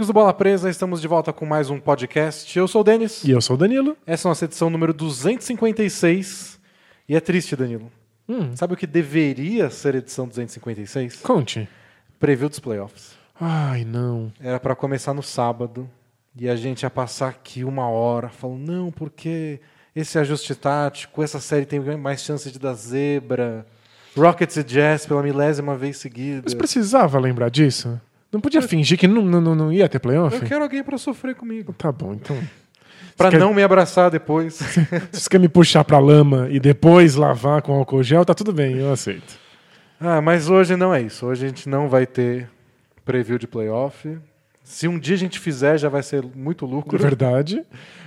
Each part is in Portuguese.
Amigos do Bola Presa, estamos de volta com mais um podcast. Eu sou o Denis. E eu sou o Danilo. Essa é a nossa edição número 256. E é triste, Danilo. Hum, Sabe o que deveria ser edição 256? conte. Preview dos playoffs. Ai, não. Era pra começar no sábado. E a gente ia passar aqui uma hora falando, não, porque esse ajuste tático, essa série tem mais chance de dar zebra. Rockets e Jazz pela milésima vez seguida. Mas precisava lembrar disso? Não podia fingir que não, não, não ia ter playoff? Eu quero alguém pra sofrer comigo. Tá bom, então. Quer- não me abraçar depois. Se você quer me puxar pra lama e depois lavar com álcool gel, tá tudo bem, eu aceito. Ah, mas hoje não é isso. Hoje a gente não vai ter preview de playoff. Se um dia a gente fizer, já vai ser muito lucro. Verdade.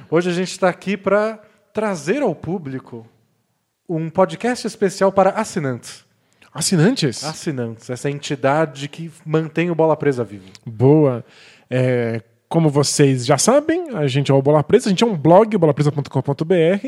Hoje a gente está aqui para trazer ao público um podcast especial para assinantes. Assinantes? Assinantes, essa entidade que mantém o Bola Presa vivo. Boa. É, como vocês já sabem, a gente é o Bola Presa, a gente é um blog, bolapresa.com.br,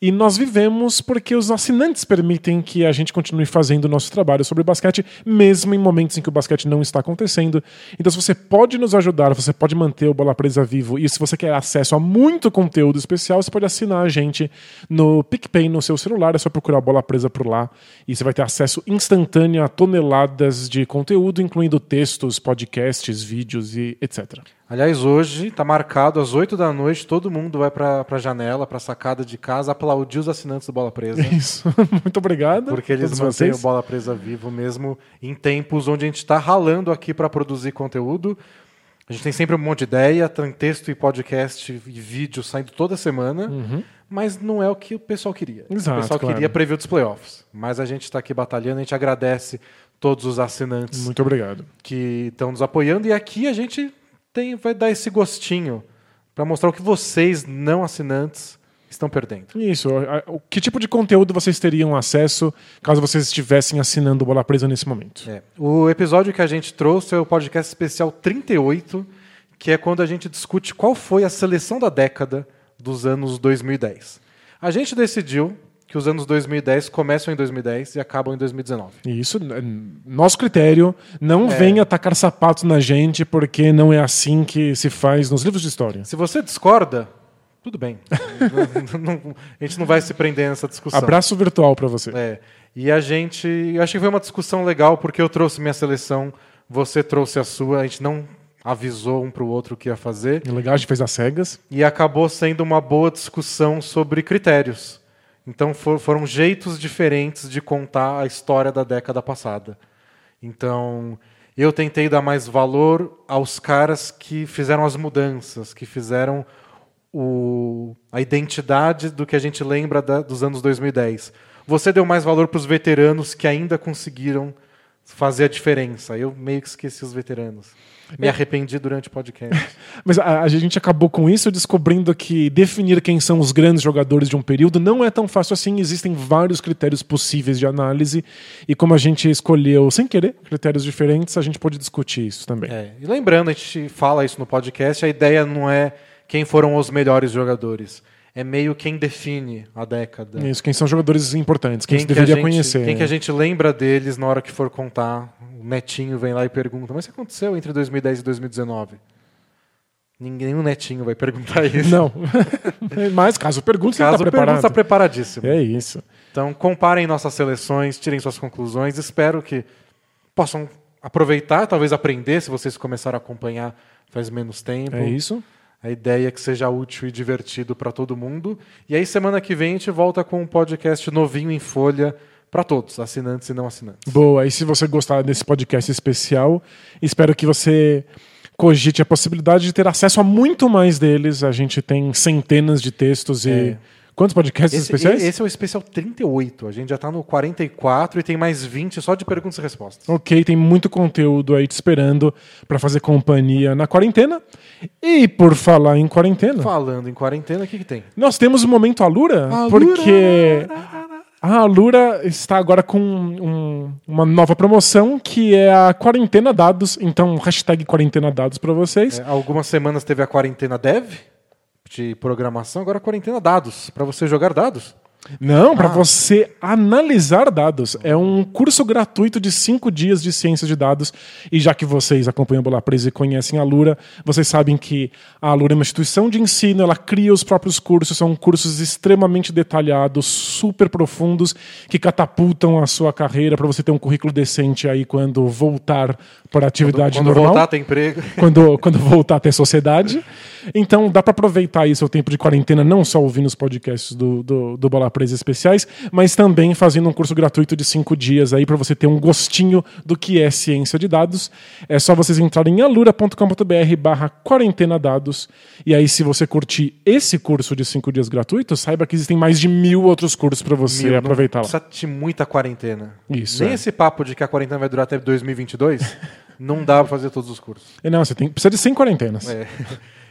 e nós vivemos porque os assinantes permitem que a gente continue fazendo o nosso trabalho sobre basquete, mesmo em momentos em que o basquete não está acontecendo. Então, se você pode nos ajudar, você pode manter o Bola Presa vivo, e se você quer acesso a muito conteúdo especial, você pode assinar a gente no PicPay no seu celular, é só procurar Bola Presa por lá, e você vai ter acesso instantâneo a toneladas de conteúdo, incluindo textos, podcasts, vídeos e etc. Aliás, hoje está marcado às 8 da noite, todo mundo vai para a janela, para a sacada de casa, aplaudir os assinantes do Bola Presa. Isso. Muito obrigado. Porque eles mantêm vocês. o Bola Presa vivo mesmo em tempos onde a gente está ralando aqui para produzir conteúdo. A gente tem sempre um monte de ideia, tem texto e podcast e vídeo saindo toda semana, mas não é o que o pessoal queria. Uhum. Exato, o pessoal claro. queria prever dos playoffs. Mas a gente está aqui batalhando, a gente agradece todos os assinantes Muito obrigado. que estão nos apoiando. E aqui a gente tem, vai dar esse gostinho para mostrar o que vocês, não assinantes, estão perdendo. Isso. Que tipo de conteúdo vocês teriam acesso caso vocês estivessem assinando o Bola Presa nesse momento? É. O episódio que a gente trouxe é o podcast especial 38, que é quando a gente discute qual foi a seleção da década dos anos 2010. A gente decidiu que os anos 2010 começam em 2010 e acabam em 2019. E Isso, nosso critério, não É. venha tacar sapatos na gente, porque não é assim que se faz nos livros de história. Se você discorda, tudo bem. A gente não vai se prender nessa discussão. Abraço virtual pra você. É. E a gente. Eu achei que foi uma discussão legal, porque eu trouxe minha seleção, você trouxe a sua, a gente não avisou um para o outro o que ia fazer. Legal, a gente fez as cegas. E acabou sendo uma boa discussão sobre critérios. Então for- foram jeitos diferentes de contar a história da década passada. Então eu tentei dar mais valor aos caras que fizeram as mudanças, que fizeram o- a identidade do que a gente lembra da- dos anos 2010. Você deu mais valor para os veteranos que ainda conseguiram fazer a diferença. Eu meio que esqueci os veteranos. Me arrependi durante o podcast. Mas a, a gente acabou com isso descobrindo que definir quem são os grandes jogadores de um período não é tão fácil assim. Existem vários critérios possíveis de análise. E como a gente escolheu, sem querer, critérios diferentes, a gente pode discutir isso também. É, e lembrando, a gente fala isso no podcast, a ideia não é quem foram os melhores jogadores. É meio quem define a década. Isso, quem são jogadores importantes, quem, Quem, você que deveria gente, conhecer. quem né? que a gente lembra deles na hora que for contar. O Netinho vem lá e pergunta, mas o que aconteceu entre 2010 e 2019? Ninguém, nenhum netinho vai perguntar isso. Não. Mas caso pergunte, você Caso está pergunta, preparado. está preparadíssimo. É isso. Então, comparem nossas seleções, tirem suas conclusões. Espero que possam aproveitar, talvez aprender, se vocês começaram a acompanhar faz menos tempo. É isso. A ideia é que seja útil e divertido para todo mundo. E aí, semana que vem, a gente volta com um podcast novinho em folha para todos, assinantes e não assinantes. Boa. E se você gostar desse podcast especial, espero que você cogite a possibilidade de ter acesso a muito mais deles. A gente tem centenas de textos e. Quantos podcasts Esse, especiais? esse é o especial 38. A gente já está no 44 e tem mais 20 só de perguntas e respostas. Ok, tem muito conteúdo aí te esperando para fazer companhia na quarentena. E por falar em quarentena, Falando em quarentena, o que, que tem? nós temos o momento Alura, Alura! porque a Alura está agora com um- uma nova promoção que é a quarentena dados. Então, hashtag quarentena dados para vocês. É, algumas semanas teve a quarentena dev de programação, agora quarentena dados, para você jogar dados. Não, para você analisar dados. É um curso gratuito de cinco dias de ciência de dados. E já que vocês acompanham a Bola Presa e conhecem a Lura, vocês sabem que a Lura é uma instituição de ensino, ela cria os próprios cursos, são cursos extremamente detalhados, super profundos, que catapultam a sua carreira para você ter um currículo decente aí quando voltar para atividade Quando, quando normal. voltar a ter emprego. quando, quando voltar a ter sociedade. Então dá para aproveitar aí seu tempo de quarentena, não só ouvindo os podcasts do, do, do Bola Presa especiais, mas também fazendo um curso gratuito de cinco dias aí para você ter um gostinho do que é ciência de dados. É só vocês entrarem em alura.com.br barra quarentena dados. E aí, se você curtir esse curso de cinco dias gratuito, saiba que existem mais de mil outros cursos para você Meu, aproveitar não lá. precisa de muita quarentena. Isso, Nem é. esse papo de que a quarentena vai durar até 2022, não dá pra fazer todos os cursos. E Não, você tem, precisa de 100 quarentenas. É.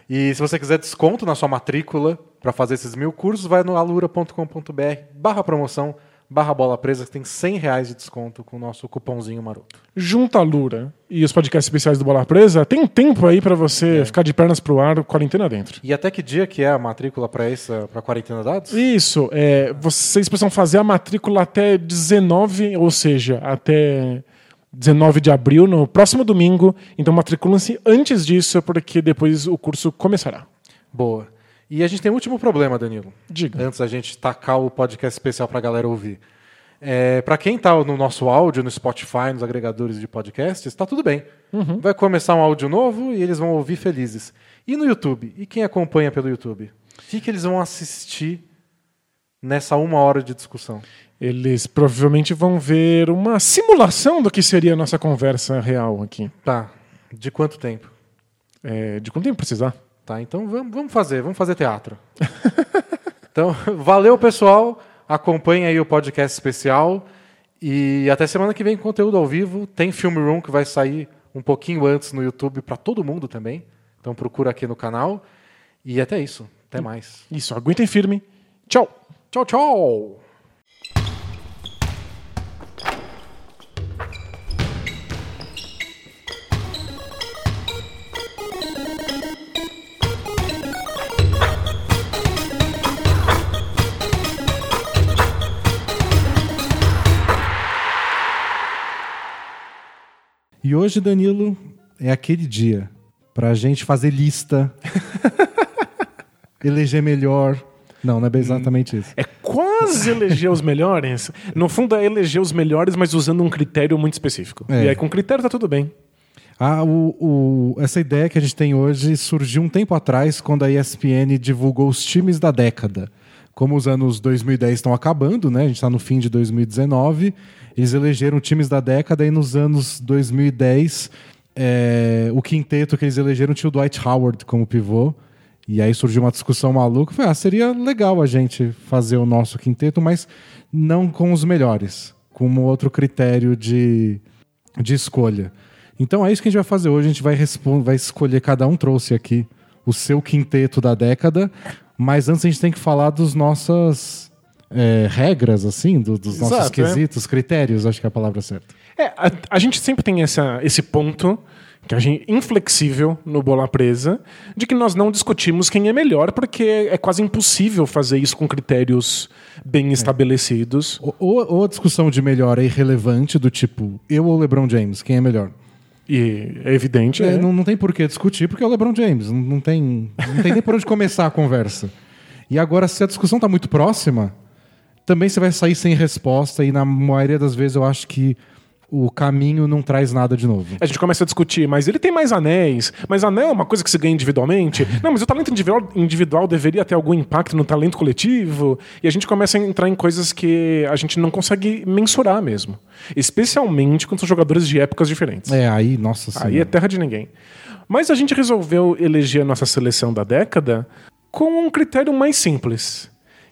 E se você quiser desconto na sua matrícula para fazer esses mil cursos, vai no alura.com.br barra promoção, barra bola presa, que tem 100 reais de desconto com o nosso cupomzinho maroto. junto à Lura e os podcasts especiais do Bola Presa, tem tempo aí pra você É. ficar de pernas pro ar, quarentena dentro. E até que dia que é a matrícula para essa para quarentena dados? Isso, é, vocês precisam fazer a matrícula até 19, ou seja, até 19 de abril, no próximo domingo. Então matriculam-se antes disso, porque depois o curso começará. Boa. E a gente tem um último problema, Danilo. Diga. Antes da gente tacar o podcast especial para a galera ouvir. É, para quem está no nosso áudio, no Spotify, nos agregadores de podcasts, está tudo bem. Vai começar um áudio novo e eles vão ouvir felizes. E no YouTube? E quem acompanha pelo YouTube? O que, que eles vão assistir nessa uma hora de discussão? Eles provavelmente vão ver uma simulação do que seria a nossa conversa real aqui. Tá. De quanto tempo? É, de quanto tempo precisar? Tá, então vamos, vamos fazer, vamos fazer teatro. então, valeu, pessoal. Acompanhe aí o podcast especial. E até semana que vem conteúdo ao vivo. Tem Film Room que vai sair um pouquinho antes no YouTube para todo mundo também. Então procura aqui no canal. E até isso. Até mais. Isso, aguentem firme. Tchau! Tchau, tchau! E hoje, Danilo, é aquele dia pra gente fazer lista, eleger melhor. Não, não é bem exatamente isso. É quase eleger os melhores. No fundo, é eleger os melhores, mas usando um critério muito específico. É. E aí, com critério, tá tudo bem. Ah, o- o- essa ideia que a gente tem hoje surgiu um tempo atrás, quando a ESPN divulgou os times da década. Como os anos 2010 estão acabando, né? A gente está no fim de 2019. Eles elegeram times da década e nos anos 2010 é, o quinteto que eles elegeram tinha o Dwight Howard como pivô. E aí surgiu uma discussão maluca. Foi, ah, seria legal a gente fazer o nosso quinteto, mas não com os melhores, com um outro critério de, de escolha. Então é isso que a gente vai fazer hoje. A gente vai, vai escolher, cada um trouxe aqui o seu quinteto da década, mas antes a gente tem que falar dos nossas é, regras, assim, do- dos nossos Exato, é. quesitos, critérios, acho que é a palavra certa. É, a, a gente sempre tem essa, esse ponto que a gente inflexível no bola presa de que nós não discutimos quem é melhor porque é quase impossível fazer isso com critérios bem estabelecidos. Ou, ou- ou a discussão de melhor é irrelevante, do tipo, eu ou LeBron James, quem é melhor? E é evidente, É, é, não, não tem por que discutir, porque é o LeBron James. Não, não tem, não tem nem por onde começar a conversa. E agora, se a discussão está muito próxima, também você vai sair sem resposta, e na maioria das vezes eu acho que o caminho não traz nada de novo. A gente começa a discutir, mas ele tem mais anéis, mas anel é uma coisa que se ganha individualmente. Não, mas o talento individual, individual deveria ter algum impacto no talento coletivo. E a gente começa a entrar em coisas que a gente não consegue mensurar mesmo. Especialmente quando são jogadores de épocas diferentes. É, aí, nossa senhora. Aí é terra de ninguém. Mas a gente resolveu eleger a nossa seleção da década com um critério mais simples.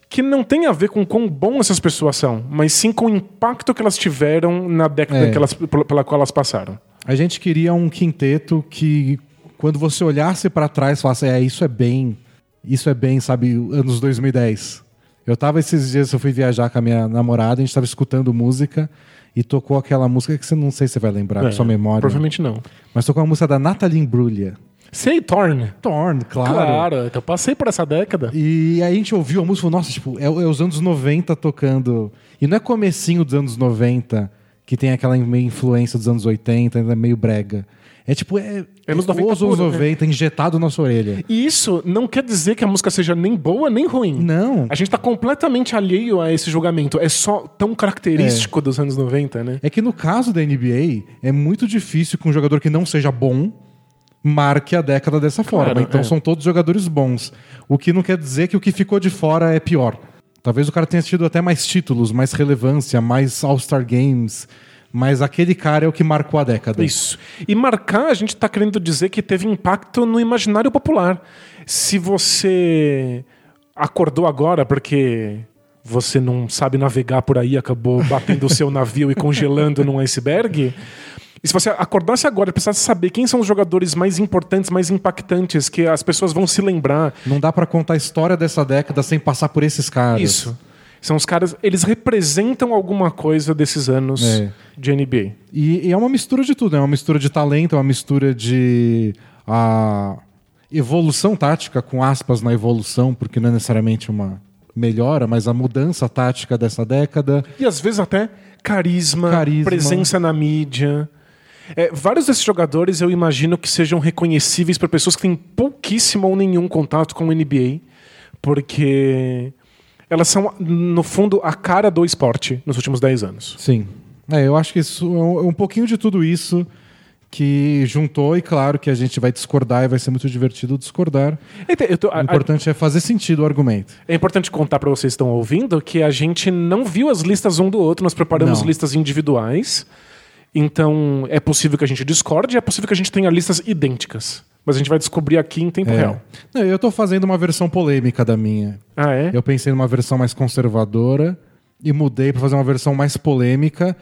Que não tem a ver com quão bom essas pessoas são, mas sim com o impacto que elas tiveram na década É. elas, pela qual elas passaram. A gente queria um quinteto que, quando você olhasse para trás, falasse, é, isso é bem, isso é bem, sabe, anos 2010. Eu tava esses dias, eu fui viajar com a minha namorada, a gente tava escutando música e tocou aquela música que você não sei se você vai lembrar, É, sua memória. Provavelmente não. Mas tocou uma música da Nathalie Imbruglia. Sei, Torn. Torn, claro. Claro, então passei por essa década. E aí a gente ouviu a música e falou, nossa, tipo, é, é os anos 90 tocando. E não é comecinho dos anos 90, que tem aquela meio influência dos anos 80, ainda meio brega. É tipo, é, Anos é 90 os anos puro, né? 90 injetado na sua orelha. E isso não quer dizer que a música seja nem boa nem ruim. Não. A gente tá completamente alheio a esse julgamento. É só tão característico dos anos 90, né? É que no caso da NBA, é muito difícil que um jogador que não seja bom marque a década dessa forma. Claro, então é. são todos jogadores bons. O que não quer dizer que o que ficou de fora é pior. Talvez o cara tenha tido até mais títulos, mais relevância, mais All-Star Games. Mas aquele cara é o que marcou a década. Isso. E marcar, a gente tá querendo dizer que teve impacto no imaginário popular. Se você acordou agora porque você não sabe navegar por aí, acabou batendo o seu navio e congelando num iceberg. E se você acordasse agora e precisasse saber quem são os jogadores mais importantes, mais impactantes, que as pessoas vão se lembrar. Não dá pra contar a história dessa década sem passar por esses caras. Isso. São os caras, eles representam alguma coisa desses anos É. de NBA. E, e é uma mistura de tudo, é uma mistura de talento, é uma mistura de a evolução tática, com aspas na evolução, porque não é necessariamente uma melhora, mas a mudança tática dessa década. E às vezes até carisma, Carisma. presença na mídia. É, vários desses jogadores eu imagino que sejam reconhecíveis por pessoas que têm pouquíssimo ou nenhum contato com o NBA, porque elas são, no fundo, a cara do esporte nos últimos 10 anos. Sim. É, eu acho que isso é um, é um pouquinho de tudo isso que juntou, e claro que a gente vai discordar e vai ser muito divertido discordar. Então, eu tô- a- O importante é fazer sentido o argumento. É importante contar para vocês que estão ouvindo que a gente não viu as listas um do outro, nós preparamos Não. listas individuais. Então é possível que a gente discorde, é possível que a gente tenha listas idênticas. Mas a gente vai descobrir aqui em tempo É. real. Não, eu tô fazendo uma versão polêmica da minha. Ah, é? Eu pensei numa versão mais conservadora e mudei para fazer uma versão mais polêmica,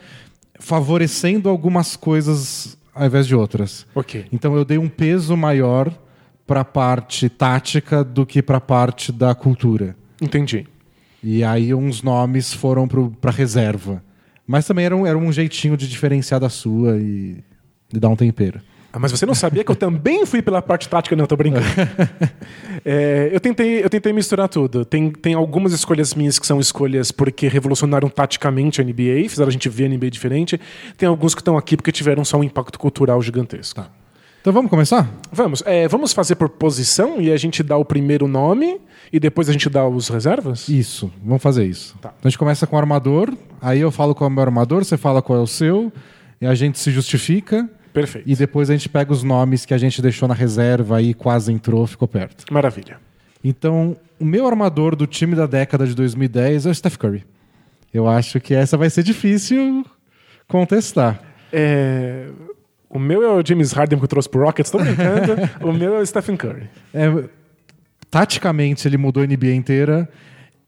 favorecendo algumas coisas ao invés de outras. Ok. Então eu dei um peso maior para a parte tática do que para a parte da cultura. Entendi. E aí uns nomes foram para reserva. Mas também era um, era um jeitinho de diferenciar da sua e de dar um tempero. Ah, mas você não sabia que eu também fui pela parte tática? Não, tô brincando. É, eu, tentei, eu tentei misturar tudo. Tem, tem algumas escolhas minhas que são escolhas porque revolucionaram taticamente a NBA, fizeram a gente ver a NBA diferente. Tem alguns que estão aqui porque tiveram só um impacto cultural gigantesco. Então vamos começar? Vamos, é, vamos fazer por posição e a gente dá o primeiro nome e depois a gente dá os reservas? Isso, vamos fazer isso. Tá. Então a gente começa com o armador, aí eu falo qual é o meu armador, você fala qual é o seu, e a gente se justifica, Perfeito. e depois a gente pega os nomes que a gente deixou na reserva e quase entrou, ficou perto. Maravilha. Então, o meu armador do time da década de 2010 é o Steph Curry. Eu acho que essa vai ser difícil contestar. É, o meu é o James Harden que eu trouxe pro Rockets, tô brincando. o meu é o Stephen Curry. É, taticamente, ele mudou a NBA inteira.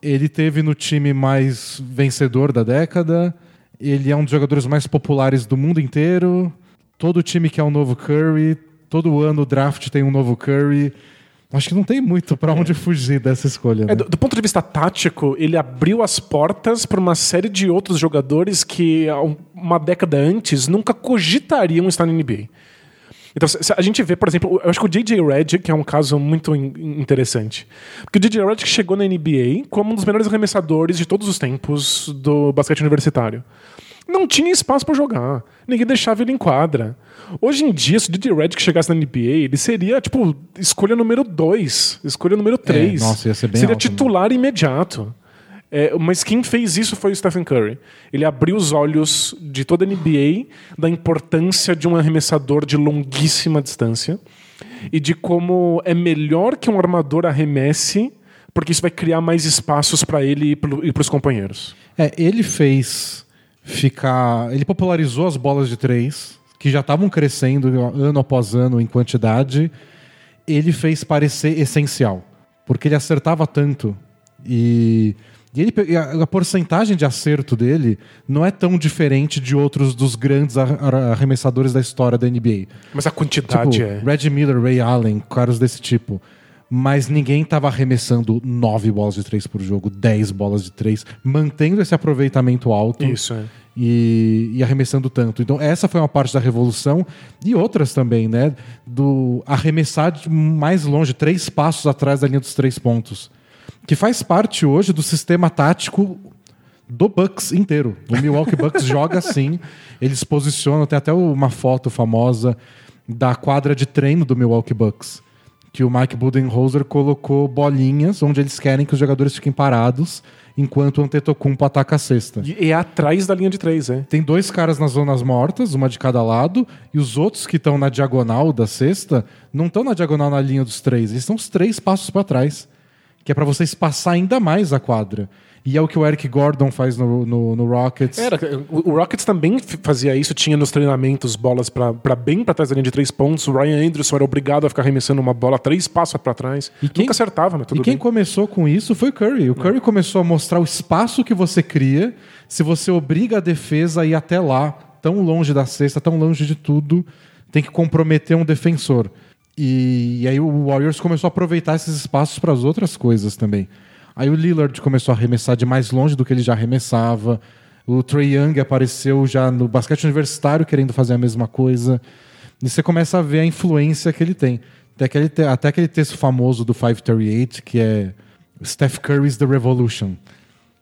Ele teve no time mais vencedor da década. Ele é um dos jogadores mais populares do mundo inteiro. Todo time quer um novo Curry. Todo ano o draft tem um novo Curry. Acho que não tem muito pra onde fugir dessa escolha. né? É, do, do ponto de vista tático, ele abriu as portas para uma série de outros jogadores que, um- uma década antes, nunca cogitariam estar na NBA. Então, a gente vê, por exemplo, eu acho que o J.J. Redick é um caso muito in- interessante. Porque o J.J. Redick chegou na NBA como um dos melhores arremessadores de todos os tempos do basquete universitário. Não tinha espaço para jogar. Ninguém deixava ele em quadra. Hoje em dia, se o J.J. Redick chegasse na NBA, ele seria, tipo, escolha número 2, escolha número 3. nossa, ia ser bem Seria alto, né? titular imediato. É, mas quem fez isso foi o Stephen Curry. Ele abriu os olhos de toda a NBA da importância de um arremessador de longuíssima distância e de como é melhor que um armador arremesse, porque isso vai criar mais espaços para ele e para os companheiros. É, ele fez ficar. Ele popularizou as bolas de três, que já estavam crescendo ano após ano em quantidade. Ele fez parecer essencial, porque ele acertava tanto. E, e ele, e a, a porcentagem de acerto dele não é tão diferente de outros dos grandes ar- ar- arremessadores da história da NBA. Mas a quantidade Tipo, é. Reggie Miller, Ray Allen, caras desse tipo. Mas ninguém tava arremessando nove bolas de três por jogo, 10 bolas de três, mantendo esse aproveitamento alto. Isso, é. e, e, arremessando tanto. Então, essa foi uma parte da revolução e outras também, né? Do arremessar mais longe, três passos atrás da linha dos três pontos. Que faz parte hoje do sistema tático do Bucks inteiro. O Milwaukee Bucks joga assim. Eles posicionam, tem até uma foto famosa da quadra de treino do Milwaukee Bucks. Que o Mike Budenholzer colocou bolinhas onde eles querem que os jogadores fiquem parados enquanto o Antetokounmpo ataca a cesta. E é atrás da linha de três, é? Tem dois caras nas zonas mortas, uma de cada lado, e os outros que estão na diagonal da cesta não estão na diagonal na linha dos três, eles estão os três passos para trás, que é para você espaçar ainda mais a quadra. E é o que o Eric Gordon faz no, no, no Rockets. Era, o, Rockets também fazia isso, tinha nos treinamentos bolas para bem para trás da linha de três pontos. O Ryan Anderson era obrigado a ficar arremessando uma bola três passos para trás. E quem, Nunca acertava, mas tudo E quem bem. começou com isso foi o Curry. O Curry é. começou a mostrar o espaço que você cria se você obriga a defesa a ir até lá, tão longe da cesta, tão longe de tudo, tem que comprometer um defensor. E, e aí o Warriors começou a aproveitar esses espaços para as outras coisas também. Aí o Lillard começou a arremessar de mais longe do que ele já arremessava. O Trey Young apareceu já no basquete universitário querendo fazer a mesma coisa. E você começa a ver a influência que ele tem. Até aquele, até aquele texto famoso do 538, que é Steph Curry's The Revolution.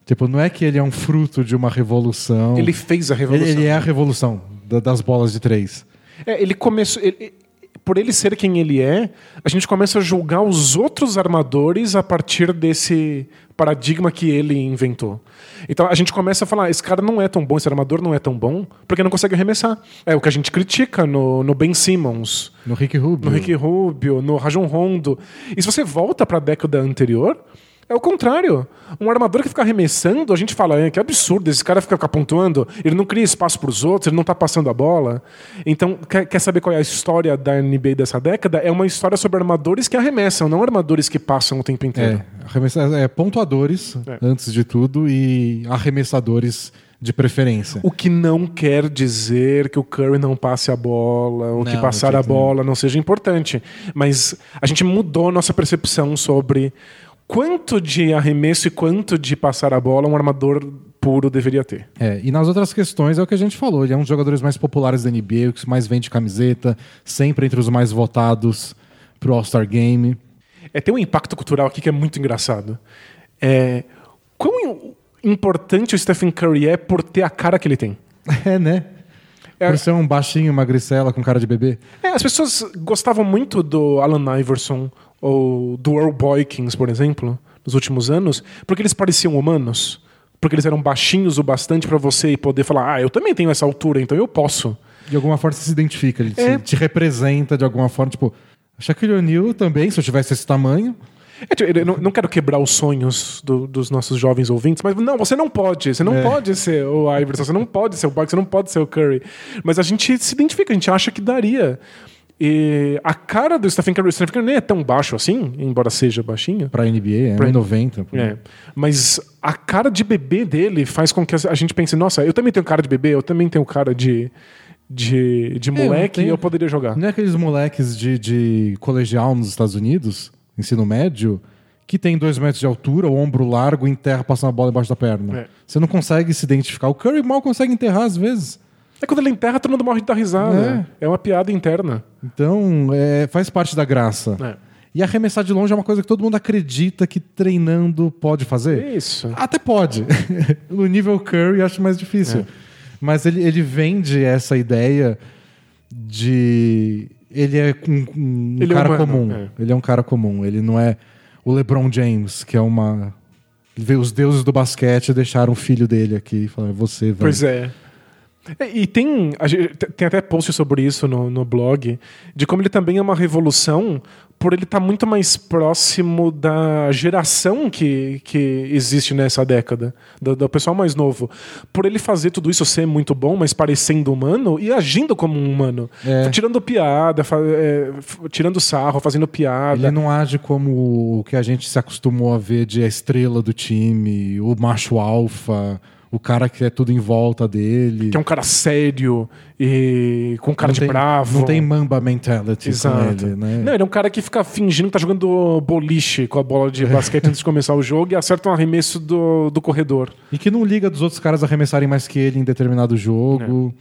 Tipo, não é que ele é um fruto de uma revolução. Ele fez a revolução. Ele, ele é a revolução das bolas de três. É, ele começou. Ele, por ele ser quem ele é, a gente começa a julgar os outros armadores a partir desse paradigma que ele inventou. Então a gente começa a falar: esse cara não é tão bom, esse armador não é tão bom, porque não consegue arremessar. É o que a gente critica no, no Ben Simmons, no Rick Rubio, no Rick Rubio, no Rajon Rondo. E se você volta para a década anterior, é o contrário. Um armador que fica arremessando, a gente fala, é, que absurdo, esse cara fica, pontuando, ele não cria espaço para os outros, ele não está passando a bola. Então, quer, quer, saber qual é a história da NBA dessa década? É uma história sobre armadores que arremessam, não armadores que passam o tempo inteiro. É, é pontuadores, é. antes de tudo, e arremessadores de preferência. O que não quer dizer que o Curry não passe a bola, ou não, que passar a bola não seja importante. Mas a gente mudou nossa percepção sobre quanto de arremesso e quanto de passar a bola um armador puro deveria ter. É, e nas outras questões é o que a gente falou. Ele é um dos jogadores mais populares da NBA, o que mais vende camiseta, sempre entre os mais votados pro All-Star Game. É, tem um impacto cultural aqui que é muito engraçado. É, quão importante o Stephen Curry é por ter a cara que ele tem? É, né? É, por ser um baixinho, magricela com cara de bebê. É, as pessoas gostavam muito do Alan Iverson, ou do Earl Boykins, por exemplo, nos últimos anos, porque eles pareciam humanos. Porque eles eram baixinhos o bastante para você poder falar, ah, eu também tenho essa altura, então eu posso. De alguma forma você se identifica, ele é. te, representa de alguma forma. Tipo, Shaquille O'Neal também, se eu tivesse esse tamanho. É, tipo, eu não, não, quero quebrar os sonhos do, dos nossos jovens ouvintes, mas não, você não pode. Você não é. pode ser o Iverson, você não pode ser o Boykins, você não pode ser o Curry. Mas a gente se identifica, a gente acha que daria. E a cara do Stephen Curry, o Stephen Curry nem é tão baixo assim, embora seja baixinho. Pra NBA, é pra 90. É. Mas a cara de bebê dele faz com que a gente pense, nossa, eu também tenho cara de bebê, eu também tenho cara de, de, de moleque e eu poderia jogar. Não é aqueles moleques de, de colegial nos Estados Unidos, ensino médio, que tem dois metros de altura, o ombro largo, enterra passando a bola embaixo da perna. É. Você não consegue se identificar. O Curry mal consegue enterrar às vezes. É quando ele enterra, todo mundo morre de dar risada. É, é uma piada interna. Então, é, faz parte da graça. É. E arremessar de longe é uma coisa que todo mundo acredita que treinando pode fazer. Isso. Até pode. no nível Curry, acho mais difícil. É. Mas ele, ele vende essa ideia de. Ele é um, um ele é cara é comum. É. Ele é um cara comum. Ele não é o LeBron James, que é uma. Os deuses do basquete deixaram o filho dele aqui e falaram: você, velho. Pois é. É, e tem, tem até post sobre isso no, no blog, de como ele também é uma revolução por ele estar tá muito mais próximo da geração que, que existe nessa década, do, do, pessoal mais novo. Por ele fazer tudo isso ser muito bom, mas parecendo humano e agindo como um humano. É. Tirando piada, é, tirando sarro, fazendo piada. Ele não age como o que a gente se acostumou a ver de a estrela do time, o macho alfa o cara que é tudo em volta dele. Que é um cara sério e com cara não de tem, bravo. Não tem mamba mentality Exato. ele, né? Não, ele é um cara que fica fingindo que tá jogando boliche com a bola de basquete antes de começar o jogo e acerta um arremesso do, do corredor. E que não liga dos outros caras arremessarem mais que ele em determinado jogo.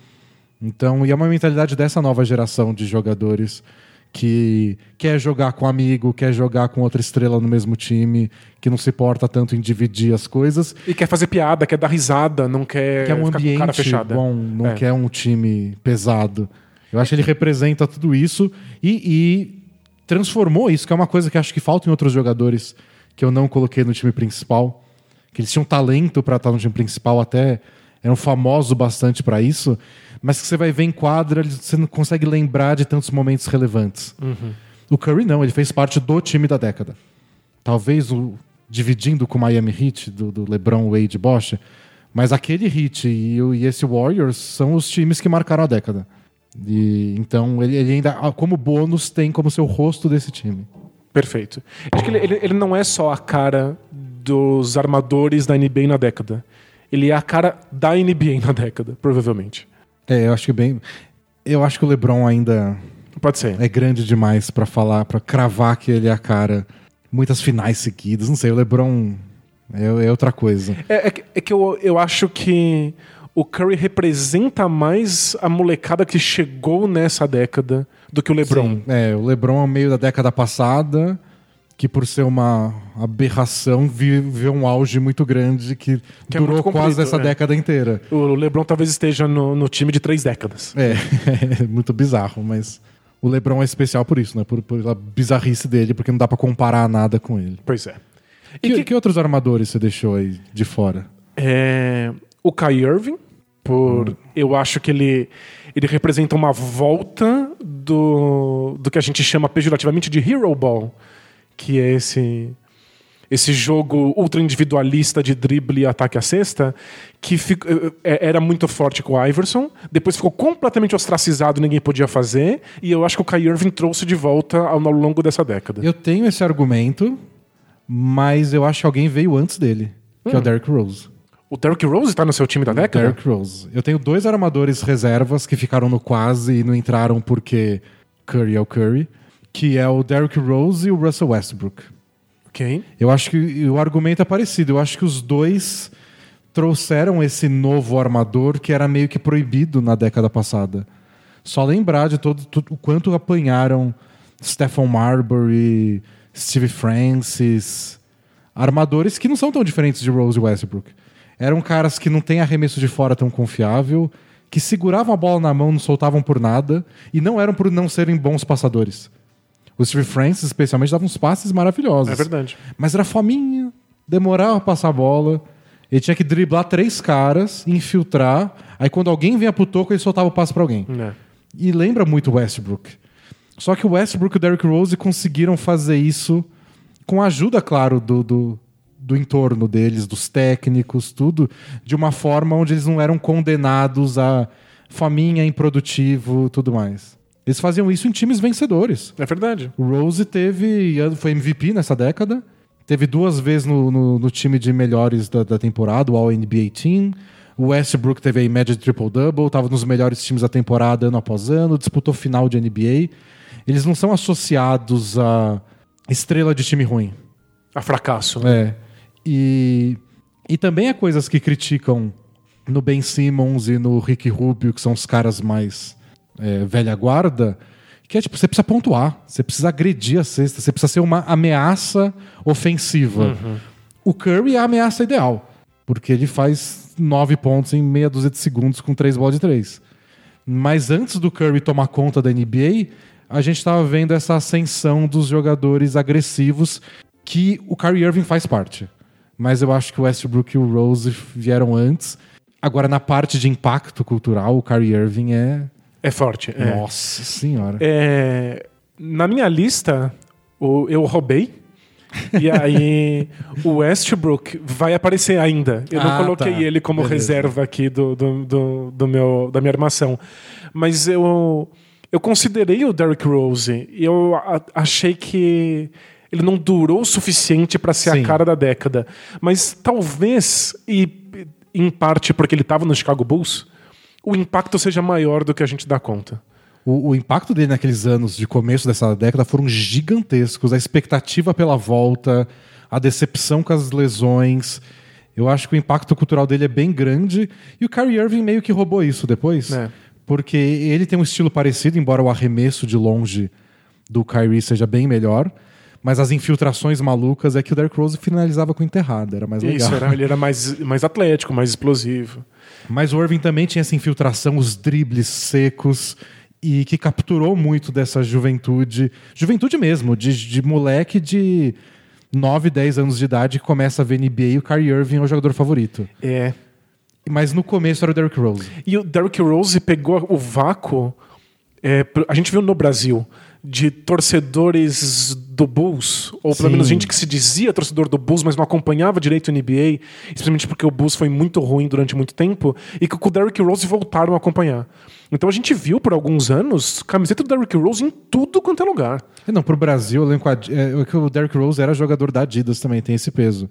Então, e é uma mentalidade dessa nova geração de jogadores que quer jogar com amigo, quer jogar com outra estrela no mesmo time, que não se importa tanto em dividir as coisas. E quer fazer piada, quer dar risada, não quer Quer um com cara ambiente bom, não É. quer um time pesado. Eu acho que ele representa tudo isso e, e transformou isso, que é uma coisa que acho que falta em outros jogadores que eu não coloquei no time principal. Que eles tinham talento para estar no time principal, até eram famosos bastante para isso, mas que você vai ver em quadra, você não consegue lembrar de tantos momentos relevantes. O Curry não, ele fez parte do time da década. Talvez o, dividindo com o Miami Heat, do, do LeBron, Wade Bosch, mas aquele Heat e, e esse Warriors são os times que marcaram a década. E, então ele, ele ainda, ah, como bônus, tem como seu rosto desse time. Perfeito. Acho que ele, ele, ele não é só a cara dos armadores da NBA na década. Ele é a cara da NBA na década, provavelmente. É, eu acho que bem. Eu acho que o LeBron ainda Pode ser. é grande demais pra falar, pra cravar que ele é a cara. Muitas finais seguidas, não sei, o LeBron é, é outra coisa. É, é que- é que eu, eu acho que o Curry representa mais a molecada que chegou nessa década do que o LeBron. Sim, é, o LeBron é meio da década passada, que por ser uma aberração viveu um auge muito grande que, Que é durou comprido, quase essa é. década inteira. O LeBron talvez esteja no, no time de três décadas. É, é muito bizarro, mas o LeBron é especial por isso, né? Por, pela bizarrice dele, porque não dá pra comparar nada com ele. Pois é. E Que, que- que outros armadores você deixou aí de fora? É, o Kai Irving, por eu acho que ele, ele representa uma volta do, do que a gente chama pejorativamente de Hero Ball, que é esse esse jogo ultra individualista de drible e ataque à cesta, que fico- é- era muito forte com o Iverson, depois ficou completamente ostracizado, ninguém podia fazer, e eu acho que o Kai Irving trouxe de volta ao, ao longo dessa década. Eu tenho esse argumento, mas eu acho que alguém veio antes dele, que é o Derrick Rose. O Derrick Rose está no seu time da década? Derrick Rose. Eu tenho dois armadores reservas que ficaram no quase e não entraram porque Curry é o Curry, que é o Derrick Rose e o Russell Westbrook. Ok. Eu acho que o argumento é parecido. Eu acho que os dois trouxeram esse novo armador que era meio que proibido na década passada. Só lembrar de todo, tudo- o quanto apanharam Stephen Marbury, Steve Francis, armadores que não são tão diferentes de Rose e Westbrook. Eram caras que não têm arremesso de fora tão confiável, que seguravam a bola na mão, não soltavam por nada, e não eram por não serem bons passadores. O Steve Francis, especialmente, dava uns passes maravilhosos. É verdade. Mas era fominha, demorava a passar a bola. Ele tinha que driblar três caras, infiltrar. Aí quando alguém vinha pro toco, ele soltava o passe pra alguém. É. E lembra muito o Westbrook. Só que o Westbrook e o Derrick Rose conseguiram fazer isso com a ajuda, claro, do, do, do entorno deles, dos técnicos, tudo, de uma forma onde eles não eram condenados a faminha, improdutivo tudo mais. Eles faziam isso em times vencedores. É verdade. O Rose teve. foi MVP nessa década. Teve duas vezes no, no, no time de melhores da, da temporada, o All-NBA Team. O Westbrook teve aí média de triple-double, estava nos melhores times da temporada ano após ano, disputou final de NBA. Eles não são associados a estrela de time ruim. A fracasso. né? É. E, e também há coisas que criticam no Ben Simmons e no Rick Rubio, que são os caras mais é, velha guarda, que é tipo, você precisa pontuar, você precisa agredir a cesta, você precisa ser uma ameaça ofensiva. O Curry é a ameaça ideal, porque ele faz nove pontos em meia dúzia de segundos com três bolas de três. Mas antes do Curry tomar conta da NBA, a gente estava vendo essa ascensão dos jogadores agressivos que o Kyrie Irving faz parte. Mas eu acho que o Westbrook e o Rose vieram antes. Agora, na parte de impacto cultural, o Kyrie Irving é. É forte. é. Nossa senhora. É, na minha lista, eu roubei. E aí, o Westbrook vai aparecer ainda. Eu não Ah, coloquei tá. ele como Beleza. reserva aqui do, do, do, do meu, da minha armação. Mas eu, eu considerei o Derrick Rose e eu a- achei que ele não durou o suficiente para ser Sim. a cara da década. Mas talvez, e em parte porque ele estava no Chicago Bulls, o impacto seja maior do que a gente dá conta. O, o, impacto dele naqueles anos de começo dessa década foram gigantescos. A expectativa pela volta, a decepção com as lesões. Eu acho que o impacto cultural dele é bem grande. E o Kyrie Irving meio que roubou isso depois. É. Porque ele tem um estilo parecido, embora o arremesso de longe do Kyrie seja bem melhor. Mas as infiltrações malucas é que o Derrick Rose finalizava com enterrada, era mais legal. Isso, era, ele era mais, mais atlético, mais explosivo. Mas o Irving também tinha essa infiltração, os dribles secos e que capturou muito dessa juventude, juventude mesmo, de, de moleque de 9, 10 anos de idade que começa a ver NBA e o Kyrie Irving é o jogador favorito. É. Mas no começo era o Derrick Rose. E o Derrick Rose pegou o vácuo. É, a gente viu no Brasil de torcedores do Bulls, ou pelo Sim. menos gente que se dizia torcedor do Bulls, mas não acompanhava direito o NBA, simplesmente porque o Bulls foi muito ruim durante muito tempo, e que com o Derrick Rose voltaram a acompanhar. Então a gente viu por alguns anos camiseta do Derrick Rose em tudo quanto é lugar. Não, pro Brasil, eu lembro que o Derrick Rose era jogador da Adidas também, tem esse peso.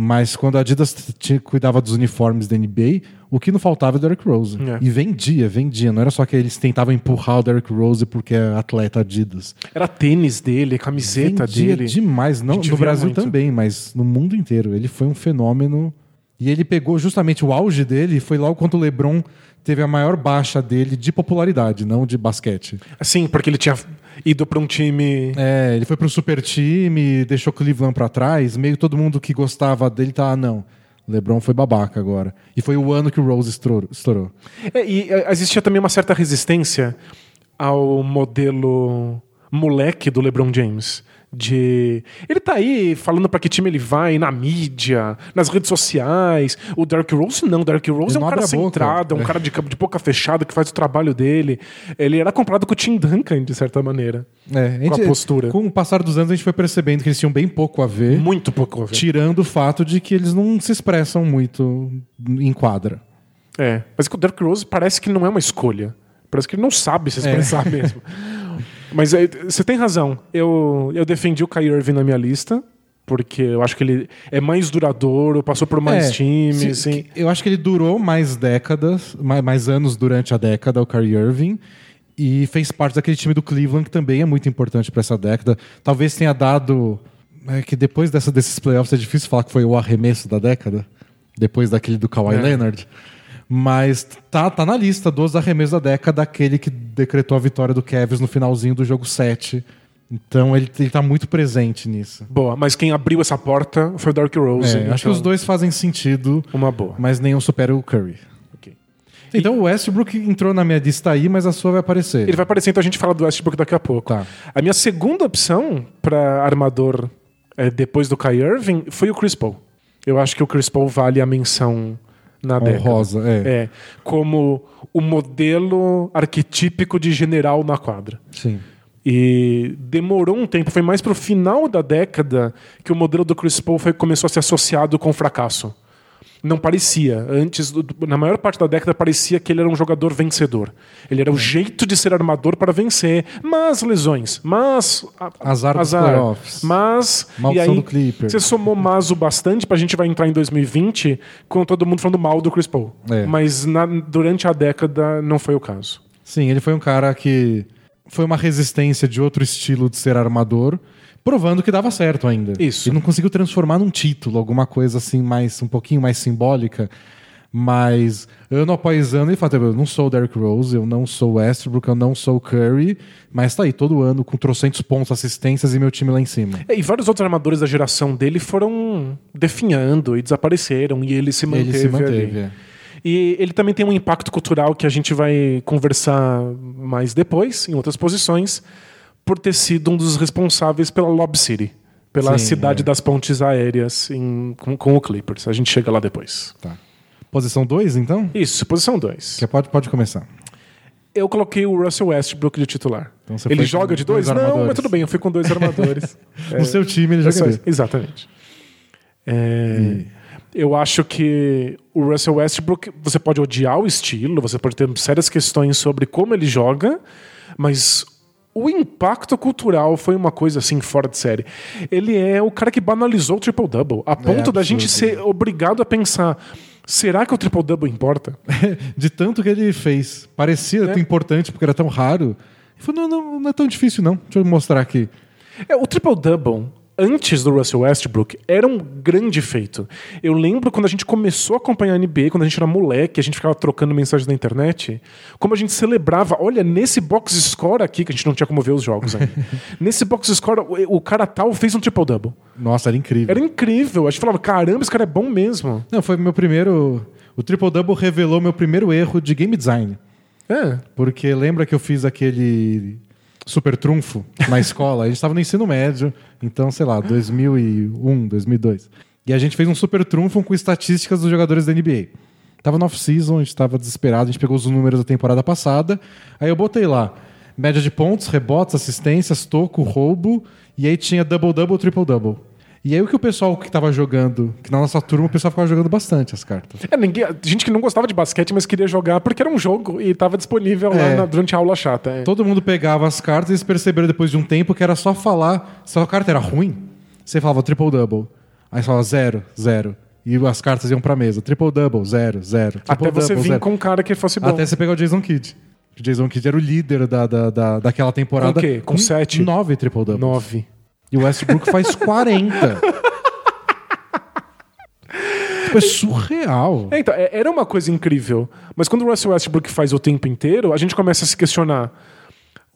Mas quando a Adidas cuidava dos uniformes da NBA, o que não faltava era o Derrick Rose. É. E vendia, vendia. Não era só que eles tentavam empurrar o Derrick Rose porque é atleta Adidas. Era tênis dele, camiseta vendia dele. demais. Não, no Brasil muito. também, mas no mundo inteiro. Ele foi um fenômeno. E ele pegou justamente o auge dele, foi logo quando o LeBron teve a maior baixa dele de popularidade, não de basquete. Sim, porque ele tinha ido para um time. É, ele foi para um super time, deixou Cleveland para trás. Meio todo mundo que gostava dele tá, ah, não. LeBron foi babaca agora. E foi o ano que o Rose estourou. É, e é, existia também uma certa resistência ao modelo moleque do LeBron James de ele tá aí falando para que time ele vai na mídia, nas redes sociais. O Derrick Rose não, o Derrick Rose ele é um cara centrado, é um cara de, de boca fechada que faz o trabalho dele. Ele era comprado com o Tim Duncan de certa maneira. É, gente, com a postura. Com o passar dos anos a gente foi percebendo que eles tinham bem pouco a ver. Muito pouco a ver. Tirando o fato de que eles não se expressam muito em quadra. É, mas o Derrick Rose parece que não é uma escolha. Parece que ele não sabe se expressar é. mesmo. Mas você tem razão. Eu, eu defendi o Kyrie Irving na minha lista, porque eu acho que ele é mais duradouro, passou por mais é, times. Sim, eu acho que ele durou mais décadas, mais, mais, anos durante a década, o Kyrie Irving. E fez parte daquele time do Cleveland, que também é muito importante para essa década. Talvez tenha dado. É que depois dessa, desses playoffs é difícil falar que foi o arremesso da década. Depois daquele do Kawhi é. Leonard. Mas tá, tá na lista dos arremessos da década, aquele que decretou a vitória do Cavs no finalzinho do jogo 7. Então ele, ele tá muito presente nisso. Boa, mas quem abriu essa porta foi o Dark Rose. É, então... Acho que os dois fazem sentido. Uma boa. Mas nenhum supera o Curry. Okay. Então e... o Westbrook entrou na minha lista aí, mas a sua vai aparecer. Ele vai aparecer, então a gente fala do Westbrook daqui a pouco. Tá. A minha segunda opção para armador é, depois do Kai Irving foi o Chris Paul. Eu acho que o Chris Paul vale a menção na Honrosa, década. É. é. Como o modelo arquetípico de general na quadra. Sim. E demorou um tempo, foi mais pro final da década que o modelo do Chris Paul foi, começou a ser associado com o fracasso não parecia. Antes, na maior parte da década, parecia que ele era um jogador vencedor. Ele era o jeito de ser armador para vencer, mas lesões, mas azar, azar playoffs, mas Maldição e aí do Clipper. você somou mas o bastante para a gente vai entrar em 2020 com todo mundo falando mal do Chris Paul. É. Mas na, durante a década não foi o caso. Sim, ele foi um cara que foi uma resistência de outro estilo de ser armador provando que dava certo ainda. Isso. E não conseguiu transformar num título, alguma coisa assim mais um pouquinho mais simbólica. Mas ano após ano ele fala: eu não sou o Derrick Rose, eu não sou o Westbrook, eu não sou o Curry, mas tá aí todo ano com trocentos pontos, assistências e meu time lá em cima. É, e vários outros armadores da geração dele foram definhando e desapareceram e ele se manteve. Ele se manteve. É. E ele também tem um impacto cultural que a gente vai conversar mais depois, em outras posições por ter sido um dos responsáveis pela Lob City, pela Sim, cidade é. das pontes aéreas em, com, com, o Clippers. A gente chega lá depois. Tá. Posição 2, então? Isso, posição 2. Pode, pode começar. Eu coloquei o Russell Westbrook de titular. Então ele joga de dois? dois Não, mas tudo bem, eu fui com dois armadores. no é, seu time ele joga Exatamente. É, eu acho que o Russell Westbrook, você pode odiar o estilo, você pode ter sérias questões sobre como ele joga, mas o impacto cultural foi uma coisa assim fora de série. Ele é o cara que banalizou o triple-double, a ponto é da gente ser obrigado a pensar Será que o triple-double importa? de tanto que ele fez. Parecia É. tão importante porque era tão raro. Ele falou, não, não, não é tão difícil não. Deixa eu mostrar aqui. É, o triple-double, antes do Russell Westbrook, era um grande feito. Eu lembro quando a gente começou a acompanhar a NBA, quando a gente era moleque, a gente ficava trocando mensagens na internet, como a gente celebrava. Olha, nesse box score aqui, que a gente não tinha como ver os jogos ainda. nesse box score, o, o cara tal fez um triple-double. Nossa, era incrível. Era incrível. A gente falava, caramba, esse cara é bom mesmo. Não, foi meu primeiro... O Triple Double revelou meu primeiro erro de game design. É. Porque lembra que eu fiz aquele super trunfo na escola? A gente estava no ensino médio, então, sei lá, 2001, 2002. E a gente fez um super trunfo com estatísticas dos jogadores da NBA. Tava no off-season, a gente tava desesperado, a gente pegou os números da temporada passada. Aí eu botei lá, média de pontos, rebotes, assistências, toco, roubo, e aí tinha double-double, triple-double. E aí o que o pessoal que tava jogando, que na nossa turma o pessoal ficava jogando bastante as cartas. É, ninguém, gente que não gostava de basquete, mas queria jogar porque era um jogo e estava disponível lá É. na- durante a aula chata. é. Todo mundo pegava as cartas e eles perceberam depois de um tempo que era só falar. Se a carta era ruim, você falava triple-double. Aí você falava zero, zero. E as cartas iam pra mesa. Triple-double, zero, zero. Até você triple-double, vir zero. com um cara que fosse bom. Até você pegar o Jason Kidd. O Jason Kidd era o líder da, da, da, daquela temporada. Com o quê? Com sete? Nove triple-doubles. Nove. E o Westbrook faz 40. tipo, é surreal. É, então, é- era uma coisa incrível. Mas quando o Russell Westbrook faz o tempo inteiro, a gente começa a se questionar.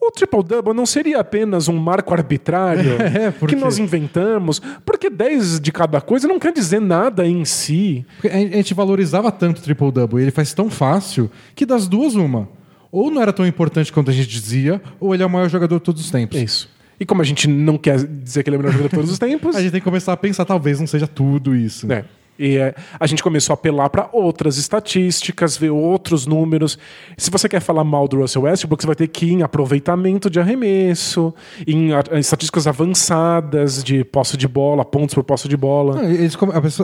O triple-double não seria apenas um marco arbitrário É, porque- que nós inventamos? Porque 10 de cada coisa não quer dizer nada em si. Porque A gente valorizava tanto o triple-double e ele faz tão fácil que das duas, uma. Ou não era tão importante quanto a gente dizia, ou ele é o maior jogador de todos os tempos. Isso. E como a gente não quer dizer que ele é o melhor jogador de todos os tempos, A gente tem que começar a pensar, talvez não seja tudo isso. né? E é, a gente começou a apelar para outras estatísticas, ver outros números. Se você quer falar mal do Russell Westbrook, você vai ter que ir em aproveitamento de arremesso, em a- estatísticas avançadas de posse de bola, pontos por posse de bola. Não, eles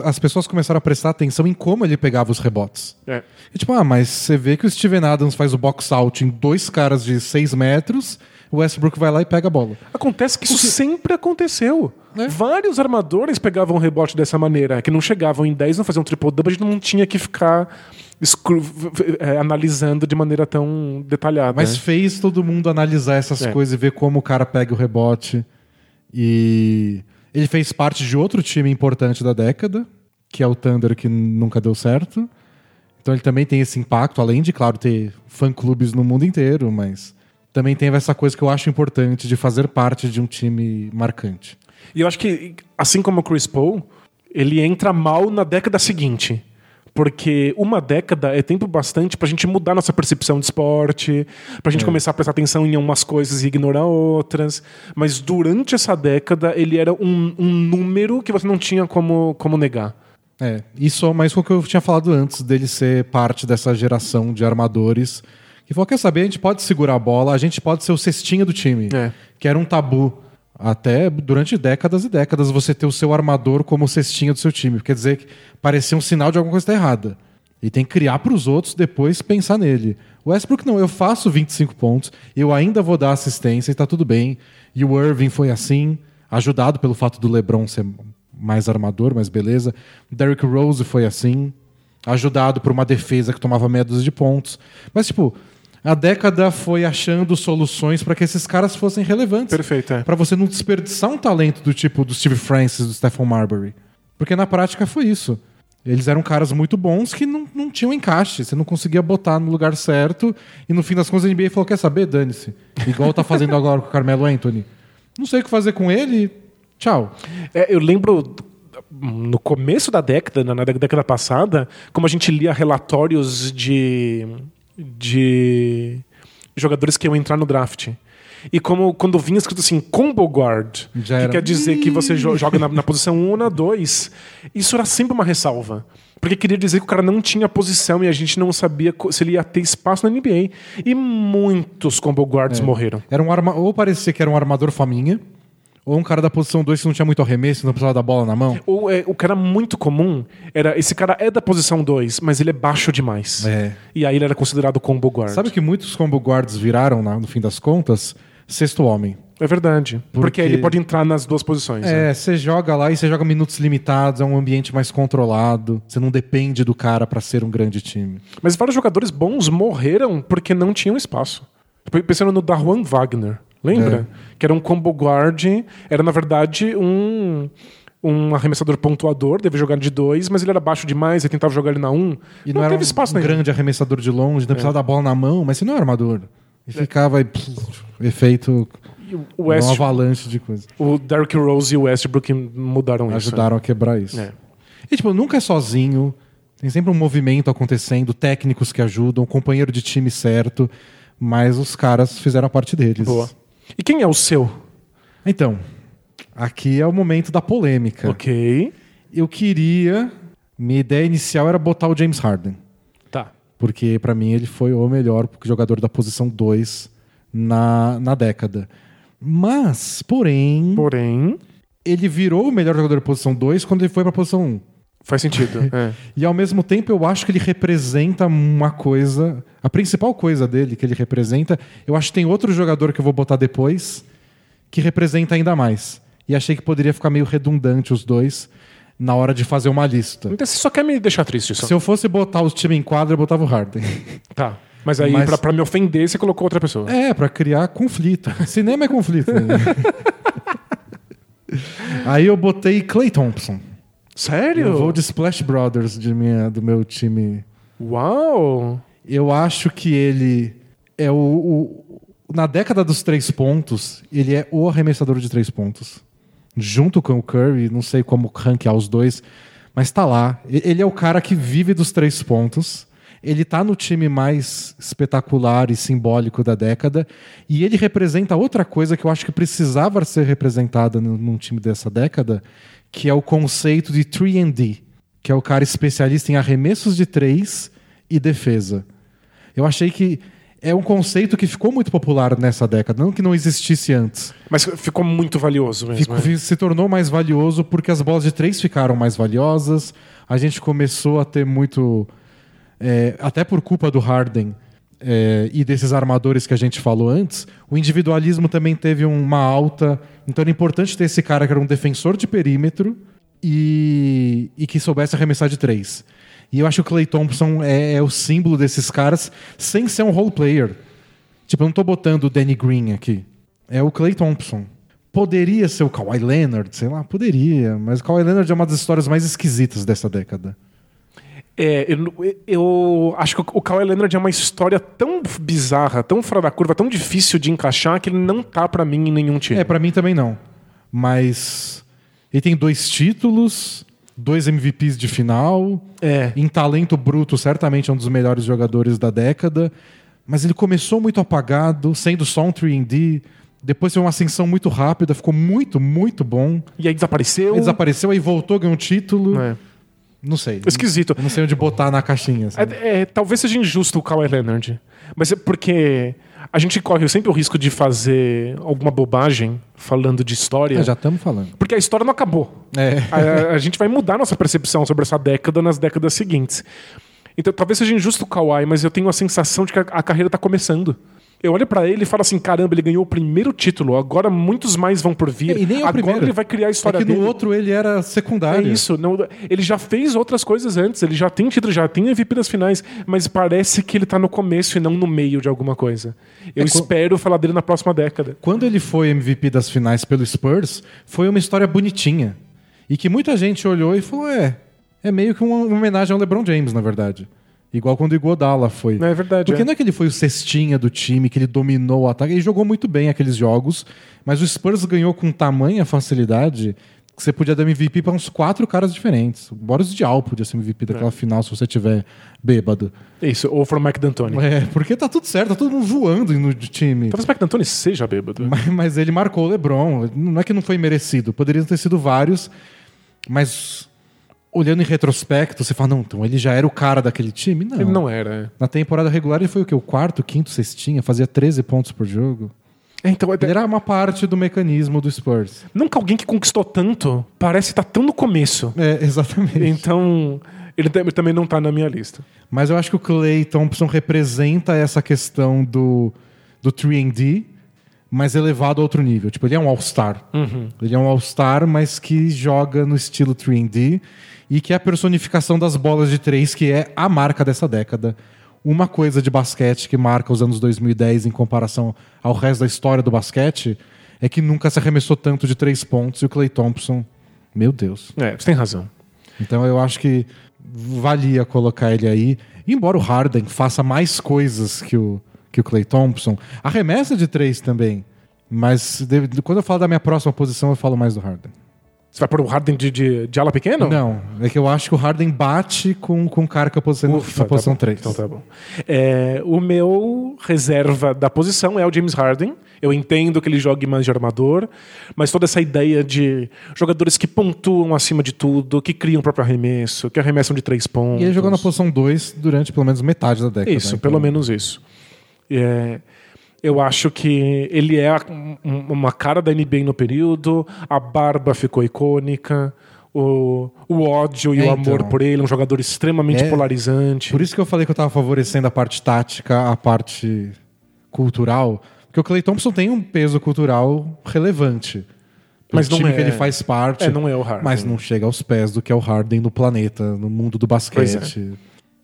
as pessoas começaram a prestar atenção em como ele pegava os rebotes. É. E tipo, ah, mas você vê que o Steven Adams faz o box out em dois caras de 6 metros, o Westbrook vai lá e pega a bola. Acontece que isso sempre aconteceu. É. Vários armadores pegavam rebote dessa maneira, que não chegavam em 10, não faziam triple-double, a gente não tinha que ficar é, analisando de maneira tão detalhada. Mas né? fez todo mundo analisar essas É. coisas e ver como o cara pega o rebote. E ele fez parte de outro time importante da década, que é o Thunder, que nunca deu certo. Então ele também tem esse impacto, além de, claro, ter fã-clubes no mundo inteiro, mas também tem essa coisa que eu acho importante de fazer parte de um time marcante. E eu acho que, assim como o Chris Paul, ele entra mal na década seguinte. Porque uma década é tempo bastante pra gente mudar nossa percepção de esporte, pra gente começar a prestar atenção em umas coisas e ignorar outras. Mas durante essa década, ele era um, um número que você não tinha como, como negar. É, isso mais com o que eu tinha falado antes dele ser parte dessa geração de armadores. Que falou: quer saber, a gente pode segurar a bola, a gente pode ser o cestinha do time. É. Que era um tabu. Até durante décadas e décadas você ter o seu armador como cestinha do seu time. Quer dizer que parecia um sinal de alguma coisa tá errada. E tem que criar para os outros depois pensar nele. O Westbrook não, eu faço 25 pontos, eu ainda vou dar assistência e tá tudo bem. E o Irving foi assim, ajudado pelo fato do LeBron ser mais armador, mas beleza. Derrick Rose foi assim, ajudado por uma defesa que tomava meia dúzia de pontos. Mas tipo, a década foi achando soluções para que esses caras fossem relevantes. Perfeito, é. Para você não desperdiçar um talento do tipo do Steve Francis, do Stephen Marbury. Porque na prática foi isso. Eles eram caras muito bons que não, não tinham encaixe. Você não conseguia botar no lugar certo. E no fim das contas a NBA falou: quer saber? Dane-se. Igual tá fazendo agora com o Carmelo Anthony. Não sei o que fazer com ele. Tchau. É, eu lembro no começo da década, na dé- década passada, como a gente lia relatórios de, de jogadores que iam entrar no draft. E como quando vinha escrito assim, combo guard, Já que era. quer dizer que você jo- joga na, na posição 1 ou na 2, isso era sempre uma ressalva. Porque queria dizer que o cara não tinha posição e a gente não sabia se ele ia ter espaço na NBA. E muitos combo guards morreram. Era um arma... Ou parecia que era um armador faminha, ou um cara da posição 2 que não tinha muito arremesso, não precisava da bola na mão. Ou é, o que era muito comum era esse cara é da posição 2, mas ele é baixo demais. É. E aí ele era considerado combo guard. Sabe que muitos combo guards viraram, na- no fim das contas, sexto homem. É verdade. Porque, Porque- ele pode entrar nas duas posições. né? É, você joga lá e você joga minutos limitados, é um ambiente mais controlado. Você não depende do cara pra ser um grande time. Mas vários jogadores bons morreram porque não tinham espaço. Pensando no Darwan Wagner, lembra? Que era um combo guard, era na verdade um, um arremessador pontuador, deve jogar de dois, mas ele era baixo demais, ele tentava jogar ele na um. E não, não, era teve um espaço nenhum. grande arremessador de longe, não precisava da bola na mão, mas você não é armador. E ficava aí, pff, efeito o West, avalanche de coisas. o Derrick Rose e o Westbrook mudaram isso. Ajudaram a quebrar isso. É. E, tipo, nunca é sozinho. Tem sempre um movimento acontecendo, técnicos que ajudam, companheiro de time certo. Mas os caras fizeram a parte deles. Boa. E quem é o seu? Então, aqui é o momento da polêmica. Ok. Eu queria. Minha ideia inicial era botar o James Harden. Tá. Porque pra mim ele foi o melhor jogador da posição 2 na, na década. Mas, porém, Porém, ele virou o melhor jogador da posição 2 quando ele foi pra posição 1. Um. Faz sentido. é. E ao mesmo tempo eu acho que ele representa uma coisa. A principal coisa dele que ele representa, eu acho que tem outro jogador que eu vou botar depois que representa ainda mais. E achei que poderia ficar meio redundante os dois na hora de fazer uma lista. Então você só quer me deixar triste só. Se eu fosse botar os time em quadra, eu botava o Harden. Tá. Mas aí, Mas- Pra, pra me ofender, você colocou outra pessoa. É, pra criar conflito. Cinema é conflito. né? Aí eu botei Clay Thompson. Sério? Eu vou de Splash Brothers de minha, do meu time. Uau! Eu acho que ele é o, o- Na década dos três pontos, ele é o arremessador de três pontos. Junto com o Curry, não sei como ranquear os dois, mas tá lá. Ele é o cara que vive dos três pontos. Ele tá no time mais espetacular e simbólico da década. E ele representa outra coisa que eu acho que precisava ser representada num time dessa década, que é o conceito de 3D, que é o cara especialista em arremessos de três e defesa. Eu achei que é um conceito que ficou muito popular nessa década, não que não existisse antes. Mas ficou muito valioso mesmo. É. se tornou mais valioso porque as bolas de três ficaram mais valiosas. A gente começou a ter muito. é, até por culpa do Harden é, e desses armadores que a gente falou antes, o individualismo também teve uma alta. Então era importante ter esse cara que era um defensor de perímetro e, e que soubesse arremessar de três. E eu acho que o Clay Thompson é, é o símbolo desses caras sem ser um role player. Tipo, eu não tô botando o Danny Green aqui. É o Clay Thompson. Poderia ser o Kawhi Leonard, sei lá, poderia. Mas o Kawhi Leonard é uma das histórias mais esquisitas dessa década. É, eu, eu acho que o Kawhi Leonard é uma história tão bizarra, tão fora da curva, tão difícil de encaixar que ele não tá pra mim em nenhum time. É, pra mim também não. Mas ele tem dois títulos, dois MVPs de final. É. Em talento bruto, certamente é um dos melhores jogadores da década. Mas ele começou muito apagado, sendo só um 3D. Depois foi uma ascensão muito rápida, ficou muito, muito bom. E aí desapareceu. Desapareceu, aí voltou, ganhou um título. É. Não sei. Esquisito. Não sei onde botar na caixinha. assim. É, é, talvez seja injusto o Kawhi Leonard. Mas é porque a gente corre sempre o risco de fazer alguma bobagem falando de história. É, já estamos falando. Porque a história não acabou. É. A, a gente vai mudar nossa percepção sobre essa década nas décadas seguintes. Então talvez seja injusto o Kawhi, mas eu tenho a sensação de que a, a carreira está começando. Eu olho pra ele e falo assim: caramba, ele ganhou o primeiro título, agora muitos mais vão por vir. E nem é o agora primeiro. ele vai criar a história é que dele. no outro ele era É secundário. isso. Não, ele já fez outras coisas antes, ele já tem título, já tem MVP das finais, mas parece que ele tá no começo e não no meio de alguma coisa. Eu É espero falar dele na próxima década. Quando ele foi MVP das finais pelo Spurs, foi uma história bonitinha. E que muita gente olhou e falou: é, é meio que uma homenagem ao LeBron James, na verdade. Igual quando o Iguodala foi. É verdade. Porque é. não é que ele foi o cestinha do time, que ele dominou o ataque. Ele jogou muito bem aqueles jogos, mas o Spurs ganhou com tamanha facilidade que você podia dar MVP para uns quatro caras diferentes. O Boris Diaw podia ser MVP daquela final se você tiver bêbado. Isso, ou from Mike D'Antoni. É, porque tá tudo certo, tá todo mundo voando no time. Talvez o Mike D'Antoni seja bêbado. Mas, mas ele marcou o LeBron. Não é que não foi merecido. Poderiam ter sido vários, mas olhando em retrospecto, você fala, não, então ele já era o cara daquele time? Não. Ele não era. é. Na temporada regular ele foi o quê? O quarto, quinto, cestinha? Fazia 13 pontos por jogo. É, Então, é- Ele era uma parte do mecanismo do Spurs. nunca alguém que conquistou tanto parece estar tão no começo. É, exatamente. Então, ele tam- também não tá na minha lista. Mas eu acho que o Clay Thompson representa essa questão do, do 3D, mas elevado a outro nível. Tipo, ele é um All-Star. Ele é um All-Star, mas que joga no estilo 3D e que é a personificação das bolas de três, que é a marca dessa década. Uma coisa de basquete que marca os anos 2010 em comparação ao resto da história do basquete é que nunca se arremessou tanto de três pontos e o Clay Thompson, meu Deus. É, você tem razão. Então eu acho que valia colocar ele aí. Embora o Harden faça mais coisas que o, que o Clay Thompson, arremessa de três também. Mas quando eu falo da minha próxima posição, eu falo mais do Harden. Você vai pôr o Harden de, de, de ala pequena? Não, é que eu acho que o Harden bate com, com o cara que eu posiciono Ufa, na posição tá bom. 3. Então tá bom. É, o meu reserva da posição é o James Harden. Eu entendo que ele jogue mais de armador, mas toda essa ideia de jogadores que pontuam acima de tudo, que criam o próprio arremesso, que arremessam de três pontos. E ele jogou na posição 2 durante pelo menos metade da década. Isso, então- pelo menos isso. É, eu acho que ele é um- um- uma cara da NBA no período, a barba ficou icônica, o, o ódio e É, o amor então. por ele, um jogador extremamente É, polarizante. Por isso que eu falei que eu tava favorecendo a parte tática, a parte cultural. Porque o Clay Thompson tem um peso cultural relevante. Mas não time é- que ele faz parte. É, não é o Harden. Mas não chega aos pés do que é o Harden no planeta, no mundo do basquete.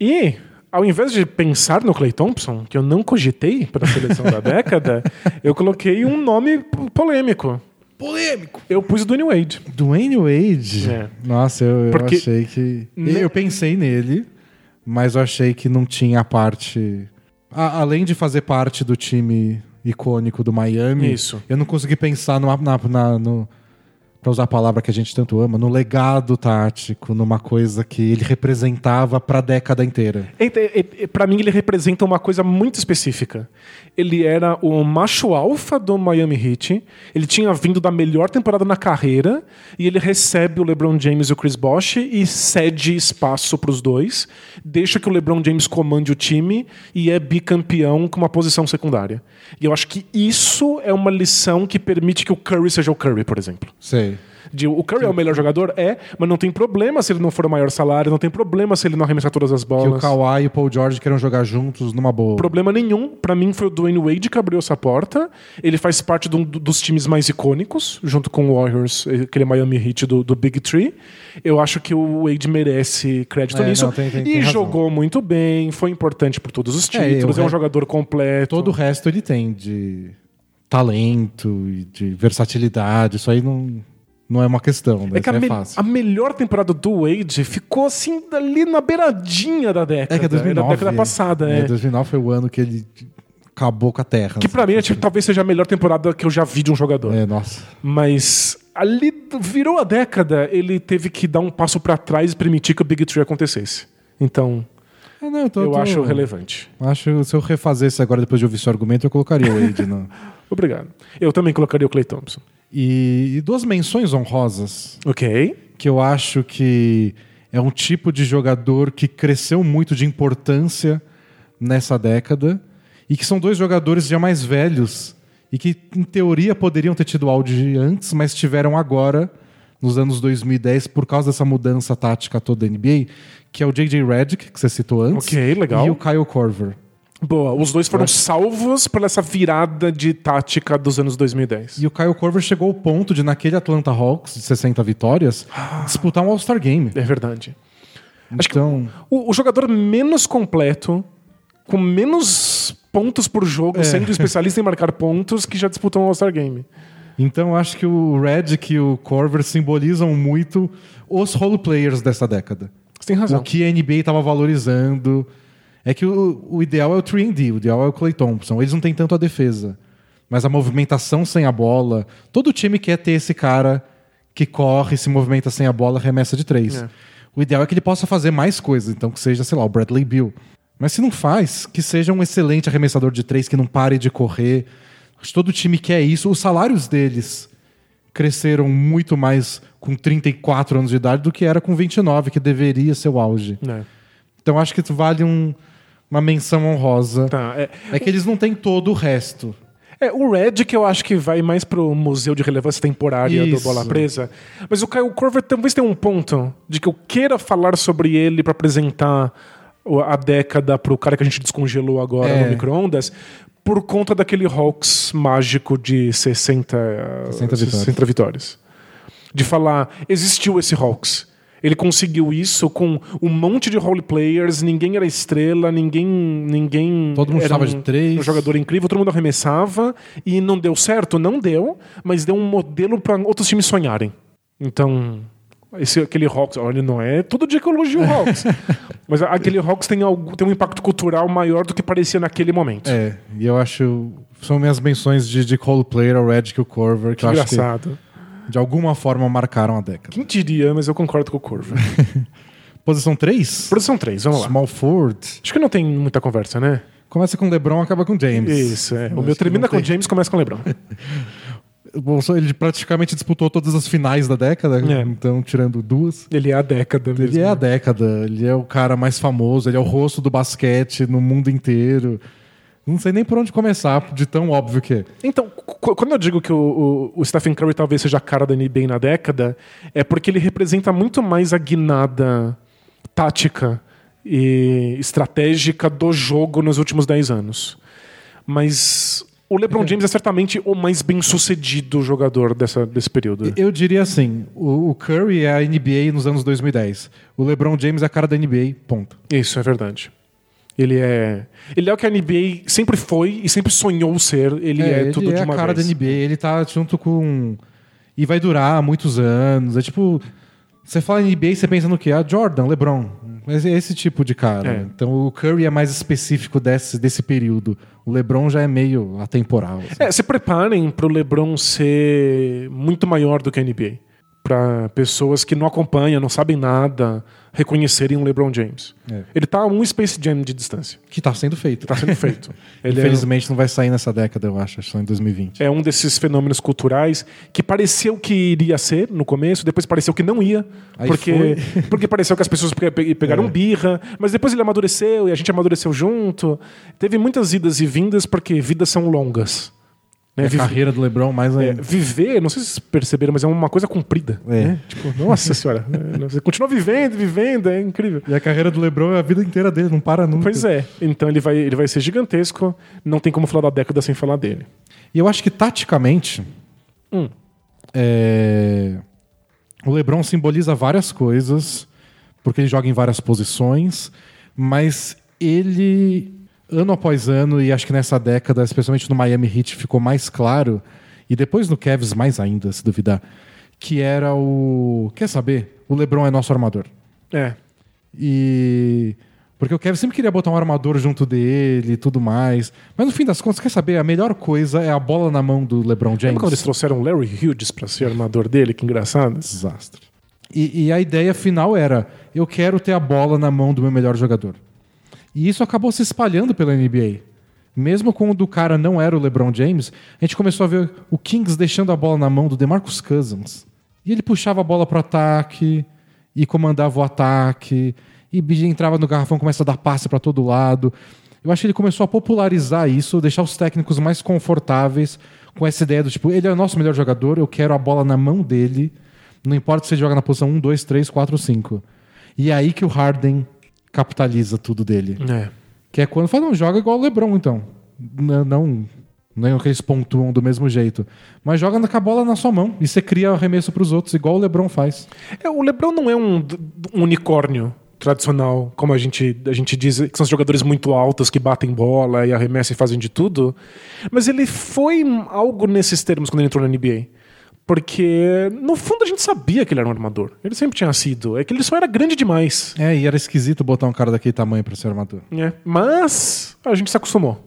E, ao invés de pensar no Clay Thompson, que eu não cogitei para a seleção da década, eu coloquei um nome polêmico. Polêmico! Eu pus o Dwayne Wade. Dwayne Wade. É. Nossa, eu, eu achei que. Ne- Eu pensei nele, mas eu achei que não tinha a parte. A- além de fazer parte do time icônico do Miami, Isso. eu não consegui pensar numa, na, na- no. Pra usar a palavra que a gente tanto ama, no legado tático, numa coisa que ele representava pra década inteira. Para mim, ele representa uma coisa muito específica. Ele era o macho alfa do Miami Heat. Ele tinha vindo da melhor temporada na carreira e ele recebe o LeBron James e o Chris Bosh e cede espaço para os dois, deixa que o LeBron James comande o time e é bicampeão com uma posição secundária. E eu acho que isso é uma lição que permite que o Curry seja o Curry, por exemplo. Sei. De, o Curry é o melhor jogador? É, mas não tem problema se ele não for o maior salário, não tem problema se ele não arremessar todas as Que bolas. o Kawhi e o Paul George queiram jogar juntos numa boa. Problema nenhum. Pra mim foi o Dwayne Wade que abriu essa porta. Ele faz parte um dos times mais icônicos, junto com o Warriors, aquele Miami Heat do, do Big Three. Eu acho que o Wade merece crédito É, nisso. não, tem- tem- e tem jogou muito bem, foi importante por todos os É, títulos, o é, um re- jogador completo. Todo o resto ele tem de talento e de versatilidade. Isso aí não, não é uma questão, né? É que a, me- é fácil. a melhor temporada do Wade ficou assim ali na beiradinha da década. É que é 2009. Da década passada, é. é. 2009 foi o ano que ele acabou com a Terra. Que pra mim tipo, talvez seja a melhor temporada que eu já vi de um jogador. É, nossa. Mas ali virou a década, ele teve que dar um passo pra trás e permitir que o Big Tree acontecesse. Então, É, não, eu tô- eu tô- acho relevante. Acho se eu refazesse agora depois de ouvir seu argumento, eu colocaria o Wade. no... Obrigado. Eu também colocaria o Clay Thompson. E, e duas menções honrosas Ok. que eu acho que é um tipo de jogador que cresceu muito de importância nessa década e que são dois jogadores já mais velhos e que, em teoria, poderiam ter tido auge antes, mas tiveram agora, nos anos 2010, por causa dessa mudança tática toda da NBA, que é o J.J. Redick, que você citou antes, Ok, legal. e o Kyle Korver. Boa. Os dois foram salvos por essa virada de tática dos anos 2010. E o Kyle Korver chegou ao ponto de, naquele Atlanta Hawks de 60 vitórias, disputar um All-Star Game. É verdade. Acho que Então, O, o jogador menos completo, com menos pontos por jogo, sendo especialista em marcar pontos, que já disputou um All-Star Game. Então acho que o Redick e o Corver simbolizam muito os role players dessa década. Você tem razão. O que a NBA estava valorizando. É que o, o ideal é o 3D, o ideal é o Clay Thompson. Eles não têm tanto a defesa. Mas a movimentação sem a bola. Todo time quer ter esse cara que corre, se movimenta sem a bola, remessa de três. É. O ideal é que ele possa fazer mais coisas. Então que seja, sei lá, o Bradley Bill. Mas se não faz, que seja um excelente arremessador de três, que não pare de correr. Acho que todo time quer isso. Os salários deles cresceram muito mais com 34 anos de idade do que era com 29, que deveria ser o auge. É. Então acho que vale um- uma menção honrosa. Tá, é, É que eles não têm todo o resto. É, o Red que eu acho que vai mais pro Museu de Relevância Temporária do Isso. Bola Presa. Mas o Kyle Korver talvez tenha um ponto de que eu queira falar sobre ele pra apresentar a década pro cara que a gente descongelou agora É. no micro-ondas. por conta daquele Hawks mágico de 60, 60 vitórias. 60 vitórias. De falar, existiu esse Hawks. Ele conseguiu isso com um monte de role players, ninguém era estrela, ninguém. ninguém Todo mundo era chutava um, de três. um jogador incrível, todo mundo arremessava e não deu certo? Não deu, mas deu um modelo para outros times sonharem. Então, esse, aquele Hawks, olha, não é todo dia que eu elogio o Hawks. mas aquele Hawks tem, algo, tem um impacto cultural maior do que parecia naquele momento. É, e eu acho. São minhas menções de, de Cole Player, o Red e o Corver, que, que eu acho que engraçado. De alguma forma marcaram a década. Quem diria, mas eu concordo com o Corvo. Posição 3? Produção 3, vamos lá. Small Ford. Acho que não tem muita conversa, né? Começa com LeBron, acaba com James. Isso, é. O meu termina com tem. James, começa com LeBron. Ele praticamente disputou todas as finais da década, É. então tirando duas. Ele é a década mesmo. Ele é a década, ele é o cara mais famoso, ele é o rosto do basquete no mundo inteiro. Não sei nem por onde começar, de tão óbvio que é. Então, qu- quando eu digo que o, o- o Stephen Curry talvez seja a cara da NBA na década, é porque ele representa muito mais a guinada tática e estratégica do jogo nos últimos 10 anos. Mas o LeBron James é certamente o mais bem sucedido jogador dessa, desse período. Eu diria assim: o, o Curry é a NBA nos anos 2010. O LeBron James é a cara da NBA, ponto. Isso é verdade. Ele é, ele é o que a NBA sempre foi e sempre sonhou ser. Ele é, ele tudo é de a uma cara vez. da NBA, ele tá junto com. E vai durar muitos anos. É tipo. Você fala em NBA, você pensa no quê? Ah, Jordan, LeBron. Esse, esse tipo de cara. É. Então o Curry é mais específico desse, desse período. O LeBron já é meio atemporal. assim. É, se preparem pro LeBron ser muito maior do que a NBA. Pra pessoas que não acompanham, não sabem nada, reconhecerem o LeBron James. É. Ele tá a um Space Jam de distância. Que tá sendo feito. Tá sendo feito. É- Infelizmente não vai sair nessa década, eu acho. Só em 2020. é um desses fenômenos culturais que pareceu que iria ser no começo, depois pareceu que não ia, Aí porque, foi. porque pareceu que as pessoas pe- pe- pegaram É. birra, mas depois ele amadureceu e a gente amadureceu junto. Teve muitas idas e vindas porque vidas são longas. Né? É a Vive- carreira do LeBron mais é, ainda. viver, não sei se vocês perceberam, mas é uma coisa comprida. É. né? Tipo, nossa senhora, é, você continua vivendo, vivendo, é incrível. E a carreira do LeBron é a vida inteira dele, não para nunca. Pois é, então ele vai, ele vai ser gigantesco, não tem como falar da década sem falar dele. E eu acho que taticamente. Hum. é, O LeBron simboliza várias coisas, porque ele joga em várias posições, mas ele, ano após ano, e acho que nessa década, especialmente no Miami Heat, ficou mais claro, e depois no Cavs mais ainda, se duvidar, que era o. Quer saber? O LeBron é nosso armador. É, E. Porque o Kevin sempre queria botar um armador junto dele e tudo mais. Mas no fim das contas, quer saber? A melhor coisa é a bola na mão do LeBron James. Lembra quando eles trouxeram o Larry Hughes pra ser armador dele? Que engraçado. Desastre. E, e a ideia final era: eu quero ter a bola na mão do meu melhor jogador. E isso acabou se espalhando pela NBA. Mesmo quando o cara não era o LeBron James, a gente começou a ver o Kings deixando a bola na mão do DeMarcus Cousins. E ele puxava a bola pro ataque e comandava o ataque e entrava no garrafão, começa a dar passe para todo lado. Eu acho que ele começou a popularizar isso, deixar os técnicos mais confortáveis com essa ideia do tipo, ele é o nosso melhor jogador, eu quero a bola na mão dele, não importa se ele joga na posição 1, 2, 3, 4, 5. E é aí que o Harden capitaliza tudo dele. É. Que é quando fala, não, joga igual o LeBron, então. N- Não, não é que eles pontuam do mesmo jeito. Mas joga com a bola na sua mão e você cria arremesso pros outros, igual o LeBron faz. É, o LeBron não é um, um unicórnio tradicional, como a gente, a gente diz, que são os jogadores muito altos que batem bola e arremessam e fazem de tudo. Mas ele foi algo nesses termos quando ele entrou na NBA. Porque, no fundo, a gente sabia que ele era um armador. Ele sempre tinha sido. É que ele só era grande demais. É, e era esquisito botar um cara daquele tamanho pra ser armador. né? Mas a gente se acostumou.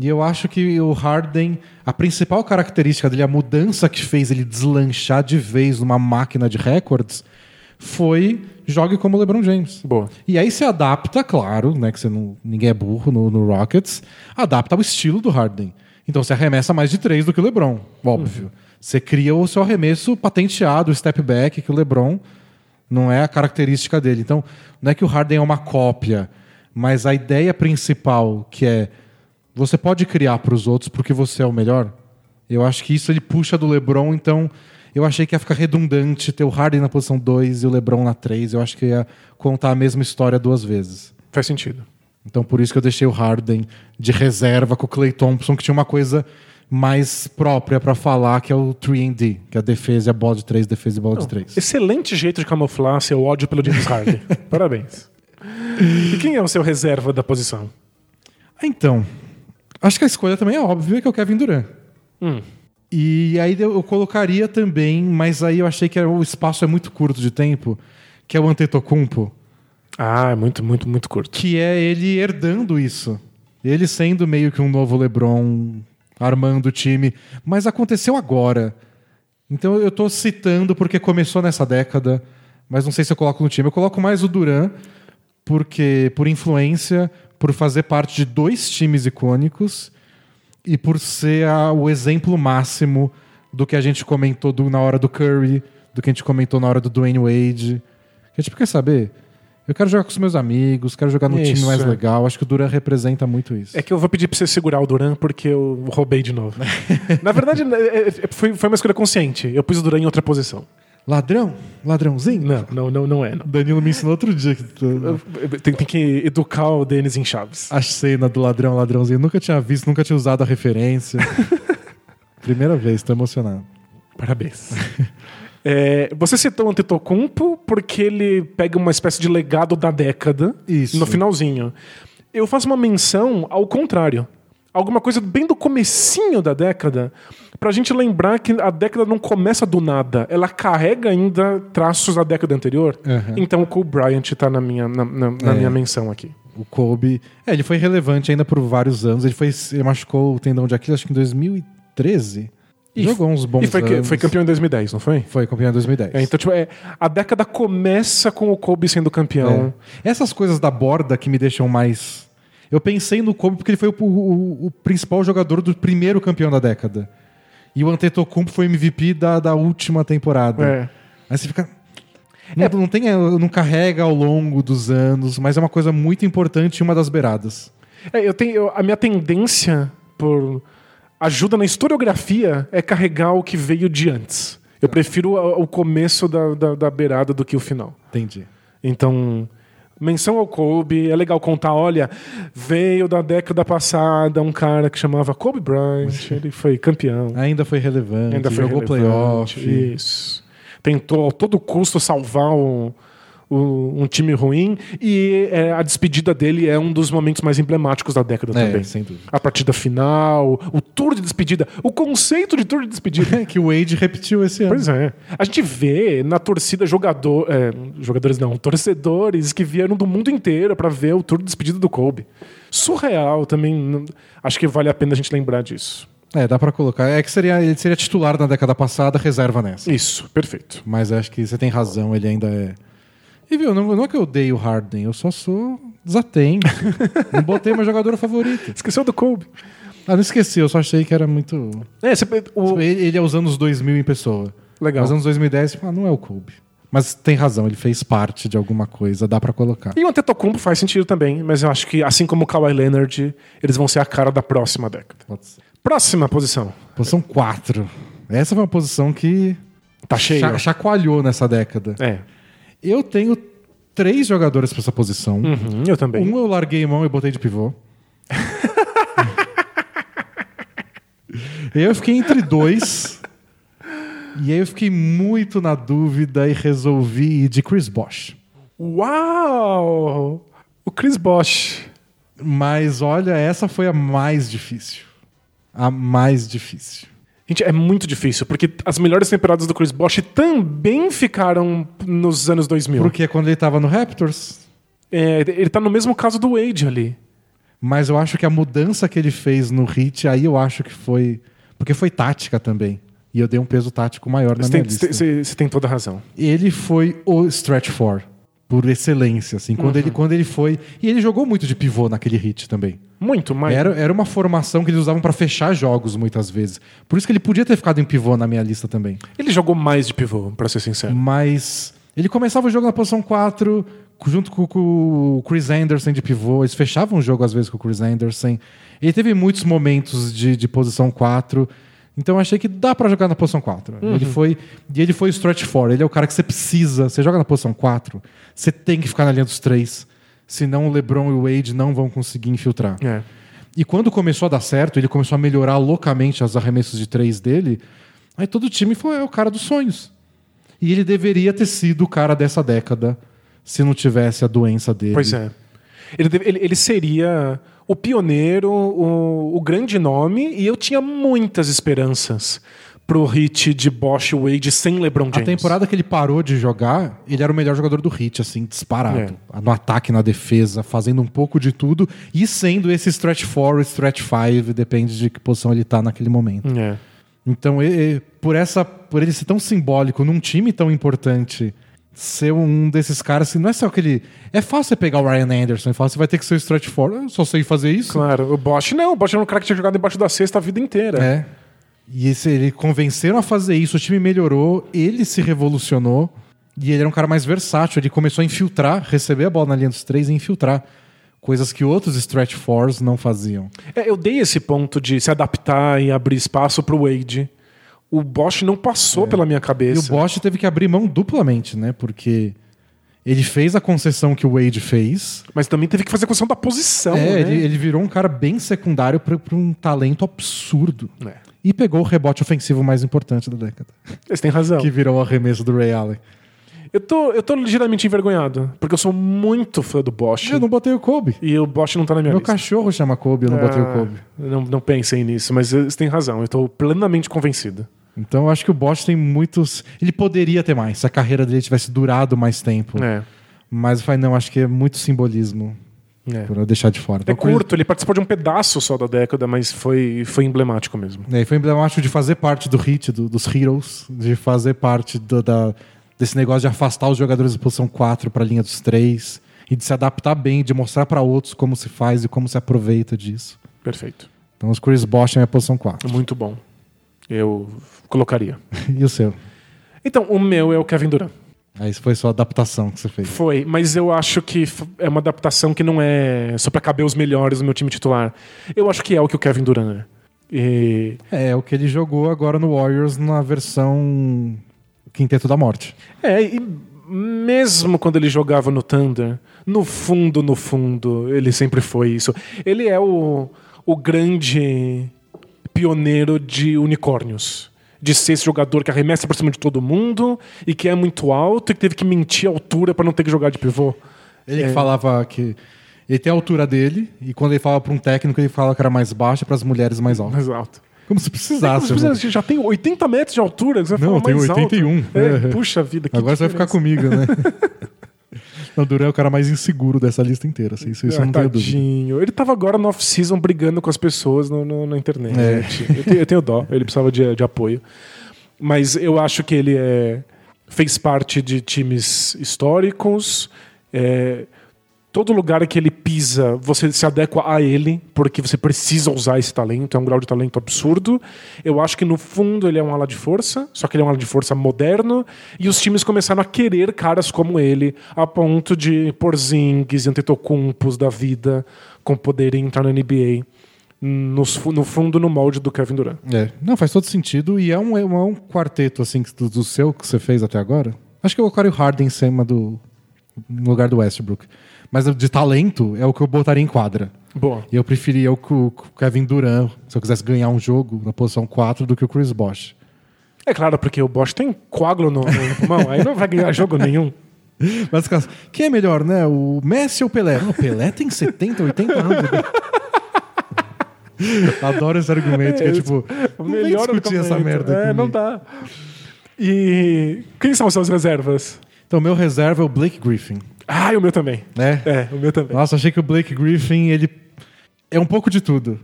E eu acho que o Harden, a principal característica dele, a mudança que fez ele deslanchar de vez numa máquina de recordes, foi jogue como o LeBron James. Boa. E aí se adapta, claro, né, que você não, ninguém é burro no, no Rockets, adapta ao estilo do Harden. Então você arremessa mais de três do que o LeBron, óbvio. Você cria o seu arremesso patenteado, o step back, que o LeBron não é a característica dele. Então, não é que o Harden é uma cópia, mas a ideia principal, que é você pode criar para os outros porque você é o melhor. Eu acho que isso ele puxa do LeBron, então eu achei que ia ficar redundante ter o Harden na posição 2 e o LeBron na 3. Eu acho que ia contar a mesma história duas vezes. Faz sentido. Então por isso que eu deixei o Harden de reserva com o Clay Thompson, que tinha uma coisa mais própria para falar, que é o 3D, que é a defesa e a bola de 3, defesa e bola de 3. Excelente jeito de camuflar seu ódio pelo James Harden. Parabéns. E quem é o seu reserva da posição? Então, acho que a escolha também é óbvia, que é o Kevin Durant. Hum. E aí eu colocaria também, mas aí eu achei que o espaço é muito curto de tempo, que é o Antetokounmpo. Ah, é muito, muito, muito curto. Que é ele herdando isso. Ele sendo meio que um novo LeBron, armando o time. Mas aconteceu agora. Então eu estou citando porque começou nessa década, mas não sei se eu coloco no time. Eu coloco mais o Duran, porque por influência, por fazer parte de dois times icônicos e por ser a, o exemplo máximo do que a gente comentou do, na hora do Curry, do que a gente comentou na hora do Dwayne Wade. A gente quer saber. Eu quero jogar com os meus amigos, quero jogar no Isso, time mais é. legal. Acho que o Duran representa muito isso. É que eu vou pedir pra você segurar o Duran porque eu roubei de novo. Na verdade, é- é- foi, foi uma escolha consciente. Eu pus o Duran em outra posição. Ladrão? Ladrãozinho? Não, não, não, não é. Não. Danilo me ensinou outro dia que tu- Tem, tem que educar o Denis em Chaves. a cena do ladrão, ladrãozinho. Eu nunca tinha visto, nunca tinha usado a referência. Primeira vez, tô emocionado. Parabéns. É, você citou o Antetokounmpo porque ele pega uma espécie de legado da década Isso. no finalzinho. Eu faço uma menção ao contrário. Alguma coisa bem do comecinho da década, pra gente lembrar que a década não começa do nada. Ela carrega ainda traços da década anterior. Uhum. Então o Kobe Bryant tá na minha, na, na- na É. minha menção aqui. O Kobe. É, ele foi relevante ainda por vários anos. Ele, foi, ele machucou o tendão de Aquiles, acho que em 2013. E Jogou uns bons E foi, anos. foi campeão em 2010, não foi? Foi campeão em 2010. É, então, tipo, é, a década começa com o Kobe sendo campeão. É. Essas coisas da borda que me deixam mais. Eu pensei no Kobe porque ele foi o, o- o principal jogador do primeiro campeão da década. E o Antetokounmpo foi MVP da, da última temporada. É. Aí você fica. Não, não, tem, não carrega ao longo dos anos, mas é uma coisa muito importante e uma das beiradas. É, eu tenho eu- a minha tendência por ajuda na historiografia é carregar o que veio de antes. Eu prefiro o começo da, da, da beirada do que o final. Entendi. Então, menção ao Kobe, é legal contar, olha, veio da década passada um cara que chamava Kobe Bryant, ele foi campeão. Ainda foi relevante, Ainda foi jogou relevante, playoff. Isso. Tentou a todo custo salvar o- o- um time ruim e é, a despedida dele é um dos momentos mais emblemáticos da década também. É, sem dúvida. A partida final, o tour de despedida, o conceito de tour de despedida. É que o Wade repetiu esse ano. Pois é. A gente vê na torcida jogador, é, jogadores não, torcedores que vieram do mundo inteiro pra ver o tour de despedida do Kobe. Surreal também. Acho que vale a pena a gente lembrar disso. É, dá pra colocar. É que seria, ele seria titular na década passada, reserva nessa. Isso, perfeito. Mas acho que você tem razão, ele ainda é. E viu, não, não é que eu odeio o Harden, eu só sou desatento. não botei meu jogador favorito. Esqueceu do Kobe. Ah, não esqueci, eu só achei que era muito. É, você, o, Ele, ele é os anos 2000 em pessoa. Legal. Nos anos 2010, você fala, ah, não é o Kobe. Mas tem razão, ele fez parte de alguma coisa, dá pra colocar. E o Antetokounmpo faz sentido também, mas eu acho que, assim como o Kawhi Leonard, eles vão ser a cara da próxima década. Próxima posição. Posição 4. Essa foi uma posição que Tá cheio. cha- chacoalhou nessa década. É. Eu tenho três jogadores pra essa posição. Uhum, eu também. Um eu larguei mão e botei de pivô. eu fiquei entre dois. E aí eu fiquei muito na dúvida e resolvi ir de Chris Bosh. Uau! O Chris Bosh. Mas olha, essa foi a mais difícil. A mais difícil. Gente, é muito difícil, porque as melhores temporadas do Chris Bosh também ficaram nos anos 2000. Porque quando ele tava no Raptors. É, ele tá no mesmo caso do Wade ali. Mas eu acho que a mudança que ele fez no Hit, aí eu acho que foi. Porque foi tática também. E eu dei um peso tático maior na Você minha tem, lista. você- você tem toda a razão. ele foi o stretch four por excelência, assim, quando Uhum. ele quando ele foi, e ele jogou muito de pivô naquele hit também. Muito, mas. Era, era uma formação que eles usavam pra fechar jogos muitas vezes. Por isso que ele podia ter ficado em pivô na minha lista também. Ele jogou mais de pivô, pra ser sincero. Mas ele começava o jogo na posição 4, junto com, com o Chris Anderson de pivô. Eles fechavam o jogo às vezes com o Chris Anderson. Ele teve muitos momentos de, de posição 4. Então eu achei que dá pra jogar na posição 4. Ele foi. E ele foi o stretch 4. Ele é o cara que você precisa. Você joga na posição 4, você tem que ficar na linha dos três. senão o LeBron e o Wade não vão conseguir infiltrar. É. E quando começou a dar certo, ele começou a melhorar loucamente os arremessos de três dele, aí todo o time foi é, o cara dos sonhos. E ele deveria ter sido o cara dessa década se não tivesse a doença dele. Pois é. Ele, ele, ele seria o pioneiro, o, o grande nome, e eu tinha muitas esperanças pro hit de Bosch Wade sem LeBron A James. temporada que ele parou de jogar, ele era o melhor jogador do Heat, assim, disparado. No ataque, na defesa, fazendo um pouco de tudo e sendo esse stretch 4, stretch 5, depende de que posição ele tá naquele momento. É. Então, por essa, por ele ser tão simbólico num time tão importante, ser um desses caras, assim, não é só aquele. É fácil você pegar o Ryan Anderson e falar, você vai ter que ser o stretch 4. Eu só sei fazer isso. Claro, o Bosch não, o Bosch era um cara que tinha jogado embaixo da cesta a vida inteira. É. E esse, ele convenceram a fazer isso, o time melhorou, ele se revolucionou e ele era um cara mais versátil. Ele começou a infiltrar, receber a bola na linha dos três e infiltrar. Coisas que outros stretch fours não faziam. É, eu dei esse ponto de se adaptar e abrir espaço pro Wade. O Bosch não passou pela minha É. E o cabeça. Bosch teve que abrir mão duplamente, né? Porque ele fez a concessão que o Wade fez. Mas também teve que fazer questão da posição. é, né? ele, ele virou um cara bem secundário para um talento absurdo. É. E pegou o rebote ofensivo mais importante da década. Você tem razão. Que virou o arremesso do Ray Allen. Eu, tô, eu tô ligeiramente envergonhado, porque eu sou muito fã do Bosch. Eu não botei o Kobe. E o Bosch não tá na minha Meu lista. cachorro chama Kobe, eu não botei o Ah, Kobe. Não, não pensem nisso, mas você tem razão. Eu tô plenamente convencido. Então eu acho que o Bosch tem muitos. Ele poderia ter mais, se a carreira dele tivesse durado mais tempo. É. Mas eu falei, não, acho que é muito simbolismo É. pra deixar de fora. É Então, curto, ele participou de um pedaço só da década, mas foi, foi emblemático mesmo. É, foi emblemático de fazer parte do hit, do- dos Heroes, de fazer parte do- da, desse negócio de afastar os jogadores da posição 4 para a linha dos 3 e de se adaptar bem, de mostrar para outros como se faz e como se aproveita disso. Perfeito. Então, os Chris Bosh é a minha posição 4. Muito bom. Eu colocaria. E o seu? Então, o meu é o Kevin Durant. Aí isso foi só a adaptação que você fez. Foi, mas eu acho que é uma adaptação que não é só pra caber os melhores no meu time titular. Eu acho que é o que o Kevin Durant é. E É, é o que ele jogou agora no Warriors na versão Quinteto da Morte. É, e mesmo quando ele jogava no Thunder, no fundo, no fundo, ele sempre foi isso. Ele é o, o grande pioneiro de unicórnios. De ser esse jogador que arremessa por cima de todo mundo e que é muito alto e que teve que mentir a altura pra não ter que jogar de pivô. Ele É. falava que ele tem a altura dele e quando ele falava para um técnico ele falava que era mais baixo para as mulheres mais altas. Mais alto. Como se precisasse. Você precisa- já tem 80 metros de altura, você vai Não, tem mais alto. 81. É, É. puxa vida, que Agora você vai ficar comigo, né? o Duran é o cara mais inseguro dessa lista inteira. Assim, isso, isso Ah, não tenho dúvida. Ele tava agora no off-season brigando com as pessoas no- no- na internet. É. Eu, tenho, eu tenho dó, ele precisava de, de apoio. Mas eu acho que ele é, fez parte de times históricos. é, todo lugar que ele pisa, você se adequa a ele, porque você precisa usar esse talento, é um grau de talento absurdo. Eu acho que no fundo ele é um ala de força, só que ele é um ala de força moderno, e os times começaram a querer caras como ele, a ponto de Porzingis Antetokounmpos da vida com poderem entrar na NBA. No fundo, no molde do Kevin Durant. É, não, faz todo sentido. E é um, é um, é um quarteto, assim, do, do seu que você fez até agora. Acho que eu colocaria o Harden em cima do. no lugar do Westbrook. Mas de talento é o que eu botaria em quadra. Boa. E eu preferia o, Kevin Durant, se eu quisesse ganhar um jogo na posição 4, do que o Chris Bosh. É claro, porque o Bosch tem coágulo no, no pulmão, aí não vai ganhar jogo nenhum. Mas quem é melhor, né? O Messi ou o Pelé? Não, o Pelé tem 70, 80 anos. Adoro esse argumento, que é tipo, O não vem discutir essa merda É, comigo. não dá. E quem são as suas reservas? Então, meu reserva é o Blake Griffin, Ah, e o meu também. né? É, o meu também. Nossa, achei que o Blake Griffin, ele é um pouco de tudo.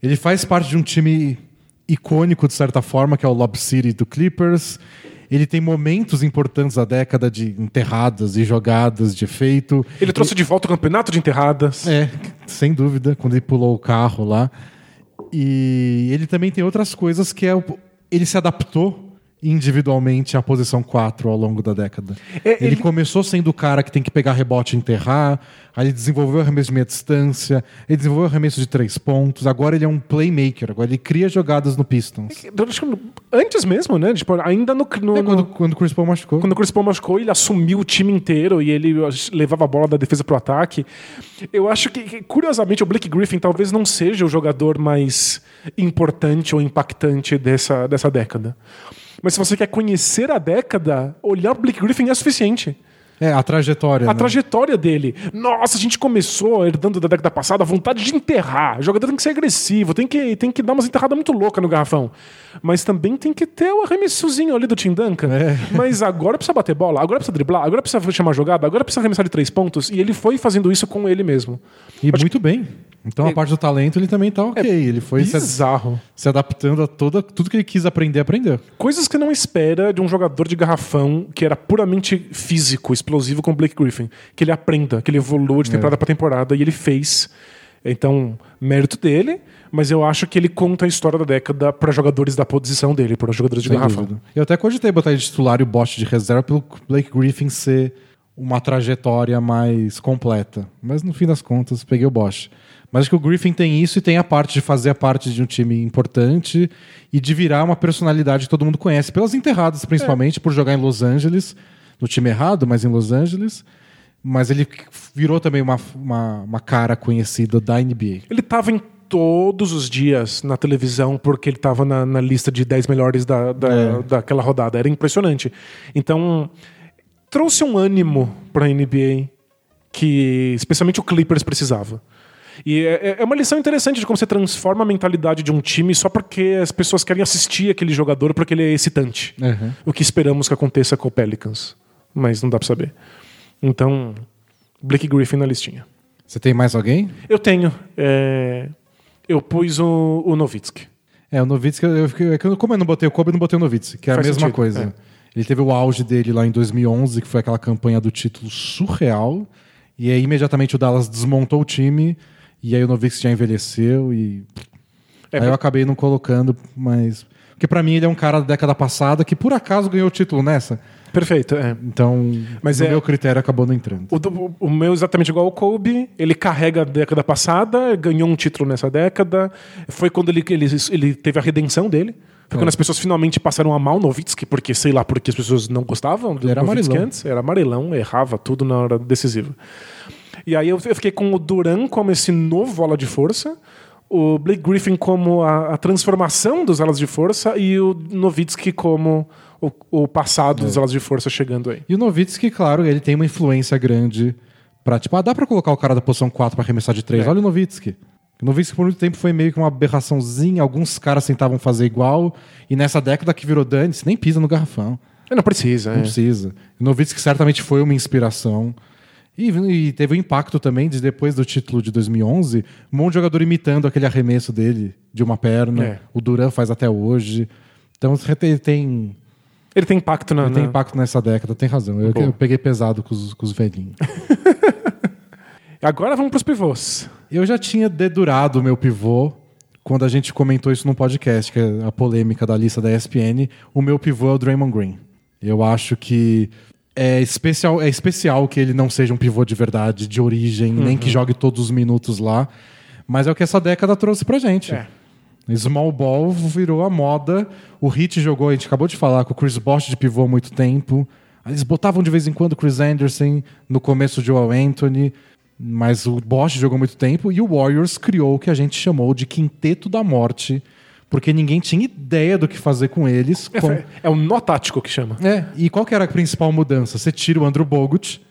Ele faz parte de um time icônico, de certa forma, que é o Lob City do Clippers. Ele tem momentos importantes da década de enterradas e jogadas de efeito. Ele trouxe de volta o campeonato de enterradas. É, sem dúvida, quando ele pulou o carro lá. E ele também tem outras coisas que é o, ele se adaptou individualmente a posição 4 ao longo da década. É, ele, ele- começou sendo o cara que tem que pegar rebote e enterrar, aí ele desenvolveu arremesso de meia distância, ele desenvolveu arremesso de três pontos, agora ele é um playmaker, agora ele cria jogadas no Pistons. Acho que Antes mesmo, né? Tipo, ainda no, no, É quando, quando o Chris Paul machucou. Quando o Chris Paul machucou, ele assumiu o time inteiro e ele levava a bola da defesa pro ataque. Eu acho que, que, curiosamente, o Blake Griffin talvez não seja o jogador mais importante ou impactante dessa, dessa década. Mas se você quer conhecer a década, olhar o Blake Griffin é suficiente. É, a trajetória. A né? trajetória dele. Nossa, a gente começou herdando da década passada a vontade de enterrar. O jogador tem que ser agressivo, tem que, tem que dar umas enterradas muito loucas no garrafão. Mas também tem que ter o arremessozinho ali do Tim Duncan. É. Mas agora precisa bater bola, agora precisa driblar, agora precisa chamar jogada, agora precisa arremessar de três pontos. E ele foi fazendo isso com ele mesmo. E muito bem. Então a parte do talento ele também tá ok. ele foi se, Bizarro. se adaptando a toda, tudo que ele quis aprender, aprendeu. Coisas que não espera de um jogador de garrafão que era puramente físico, explosivo como Blake Griffin. Que ele aprenda, que ele evolua de temporada pra temporada e ele fez. Então, mérito dele, mas eu acho que ele conta a história da década para jogadores da posição dele, para jogadores de dúvida. Eu até cogitei botar ele de titular e o Bosch de reserva pelo Blake Griffin ser uma trajetória mais completa. Mas no fim das contas, peguei o Bosch. Mas acho que o Griffin tem isso e tem a parte de fazer a parte de um time importante e de virar uma personalidade que todo mundo conhece, pelas enterradas, principalmente, por jogar em Los Angeles, no time errado, mas em Los Angeles. Mas ele virou também uma, uma, uma cara conhecida da NBA. Ele tava em todos os dias na televisão porque ele tava na, na lista de 10 melhores da, da, É. daquela rodada. Era impressionante. Então, trouxe um ânimo pra NBA que especialmente o Clippers precisava. E é, é uma lição interessante de como você transforma a mentalidade de um time só porque as pessoas querem assistir aquele jogador porque ele é excitante. Uhum. O que esperamos que aconteça com o Pelicans. Mas não dá pra saber. Então, Blake Griffin na listinha. Você tem mais alguém? Eu tenho. é, Eu pus o, o Novitsky. É, o Novitsky, eu, fiquei- é eu- como eu não botei o Kobe, eu não botei o Novitsky, que é a Faz mesma sentido, coisa. é. Ele teve o auge dele lá em 2011, que foi aquela campanha do título surreal, e aí imediatamente o Dallas desmontou o time, e aí o Novitsky já envelheceu, e É, aí eu acabei não colocando, mas... Porque pra mim ele é um cara da década passada que por acaso ganhou o título nessa, Perfeito, é. então Mas no é- meu critério acabou não entrando. O, do- o meu é exatamente igual ao Kobe. Ele carrega a década passada, ganhou um título nessa década. Foi quando ele, ele, ele teve a redenção dele. Foi É. quando as pessoas finalmente passaram a mal o Novitsky, porque sei lá, porque as pessoas não gostavam do Ele era Nowitzki amarelão. antes. Era amarelão, errava tudo na hora decisiva. E aí eu, eu fiquei com o Duran como esse novo ala de força, o Blake Griffin como a, a transformação dos alas de força e o Novitsky como o, o passado É. dos alas de força chegando aí. E o Novitsky, claro, ele tem uma influência grande pra, tipo, ah, dá pra colocar o cara da posição 4 pra arremessar de 3. É. Olha o Novitsky. O Novitsky por muito tempo foi meio que uma aberraçãozinha, alguns caras tentavam fazer igual, e nessa década que virou você nem pisa no garrafão. Não precisa, Não é. precisa. O Novitsky certamente foi uma inspiração. E, e teve o impacto também de depois do título de 2011, um monte de jogador imitando aquele arremesso dele de uma perna. É. O Duran faz até hoje. Então ele tem, Ele tem impacto na. ele tem impacto nessa década, tem razão. Eu, eu peguei pesado com os, com os velhinhos. Agora vamos pros pivôs. Eu já tinha dedurado o meu pivô quando a gente comentou isso num podcast, que é a polêmica da lista da ESPN. O meu pivô é o Draymond Green. Eu acho que é especial, é especial que ele não seja um pivô de verdade, de origem, nem que jogue todos os minutos lá. Mas é o que essa década trouxe pra gente. É. Small ball virou a moda. O Heat jogou, a gente acabou de falar, com o Chris Bosh de pivô há muito tempo. Eles botavam de vez em quando o Chris Anderson, no começo o Joel Anthony, mas o Bosch jogou muito tempo e o Warriors criou o que a gente chamou de quinteto da morte, porque ninguém tinha ideia do que fazer com eles. Com... É, é o nó tático que chama. É, e qual que era a principal mudança? Você tira o Andrew Bogut,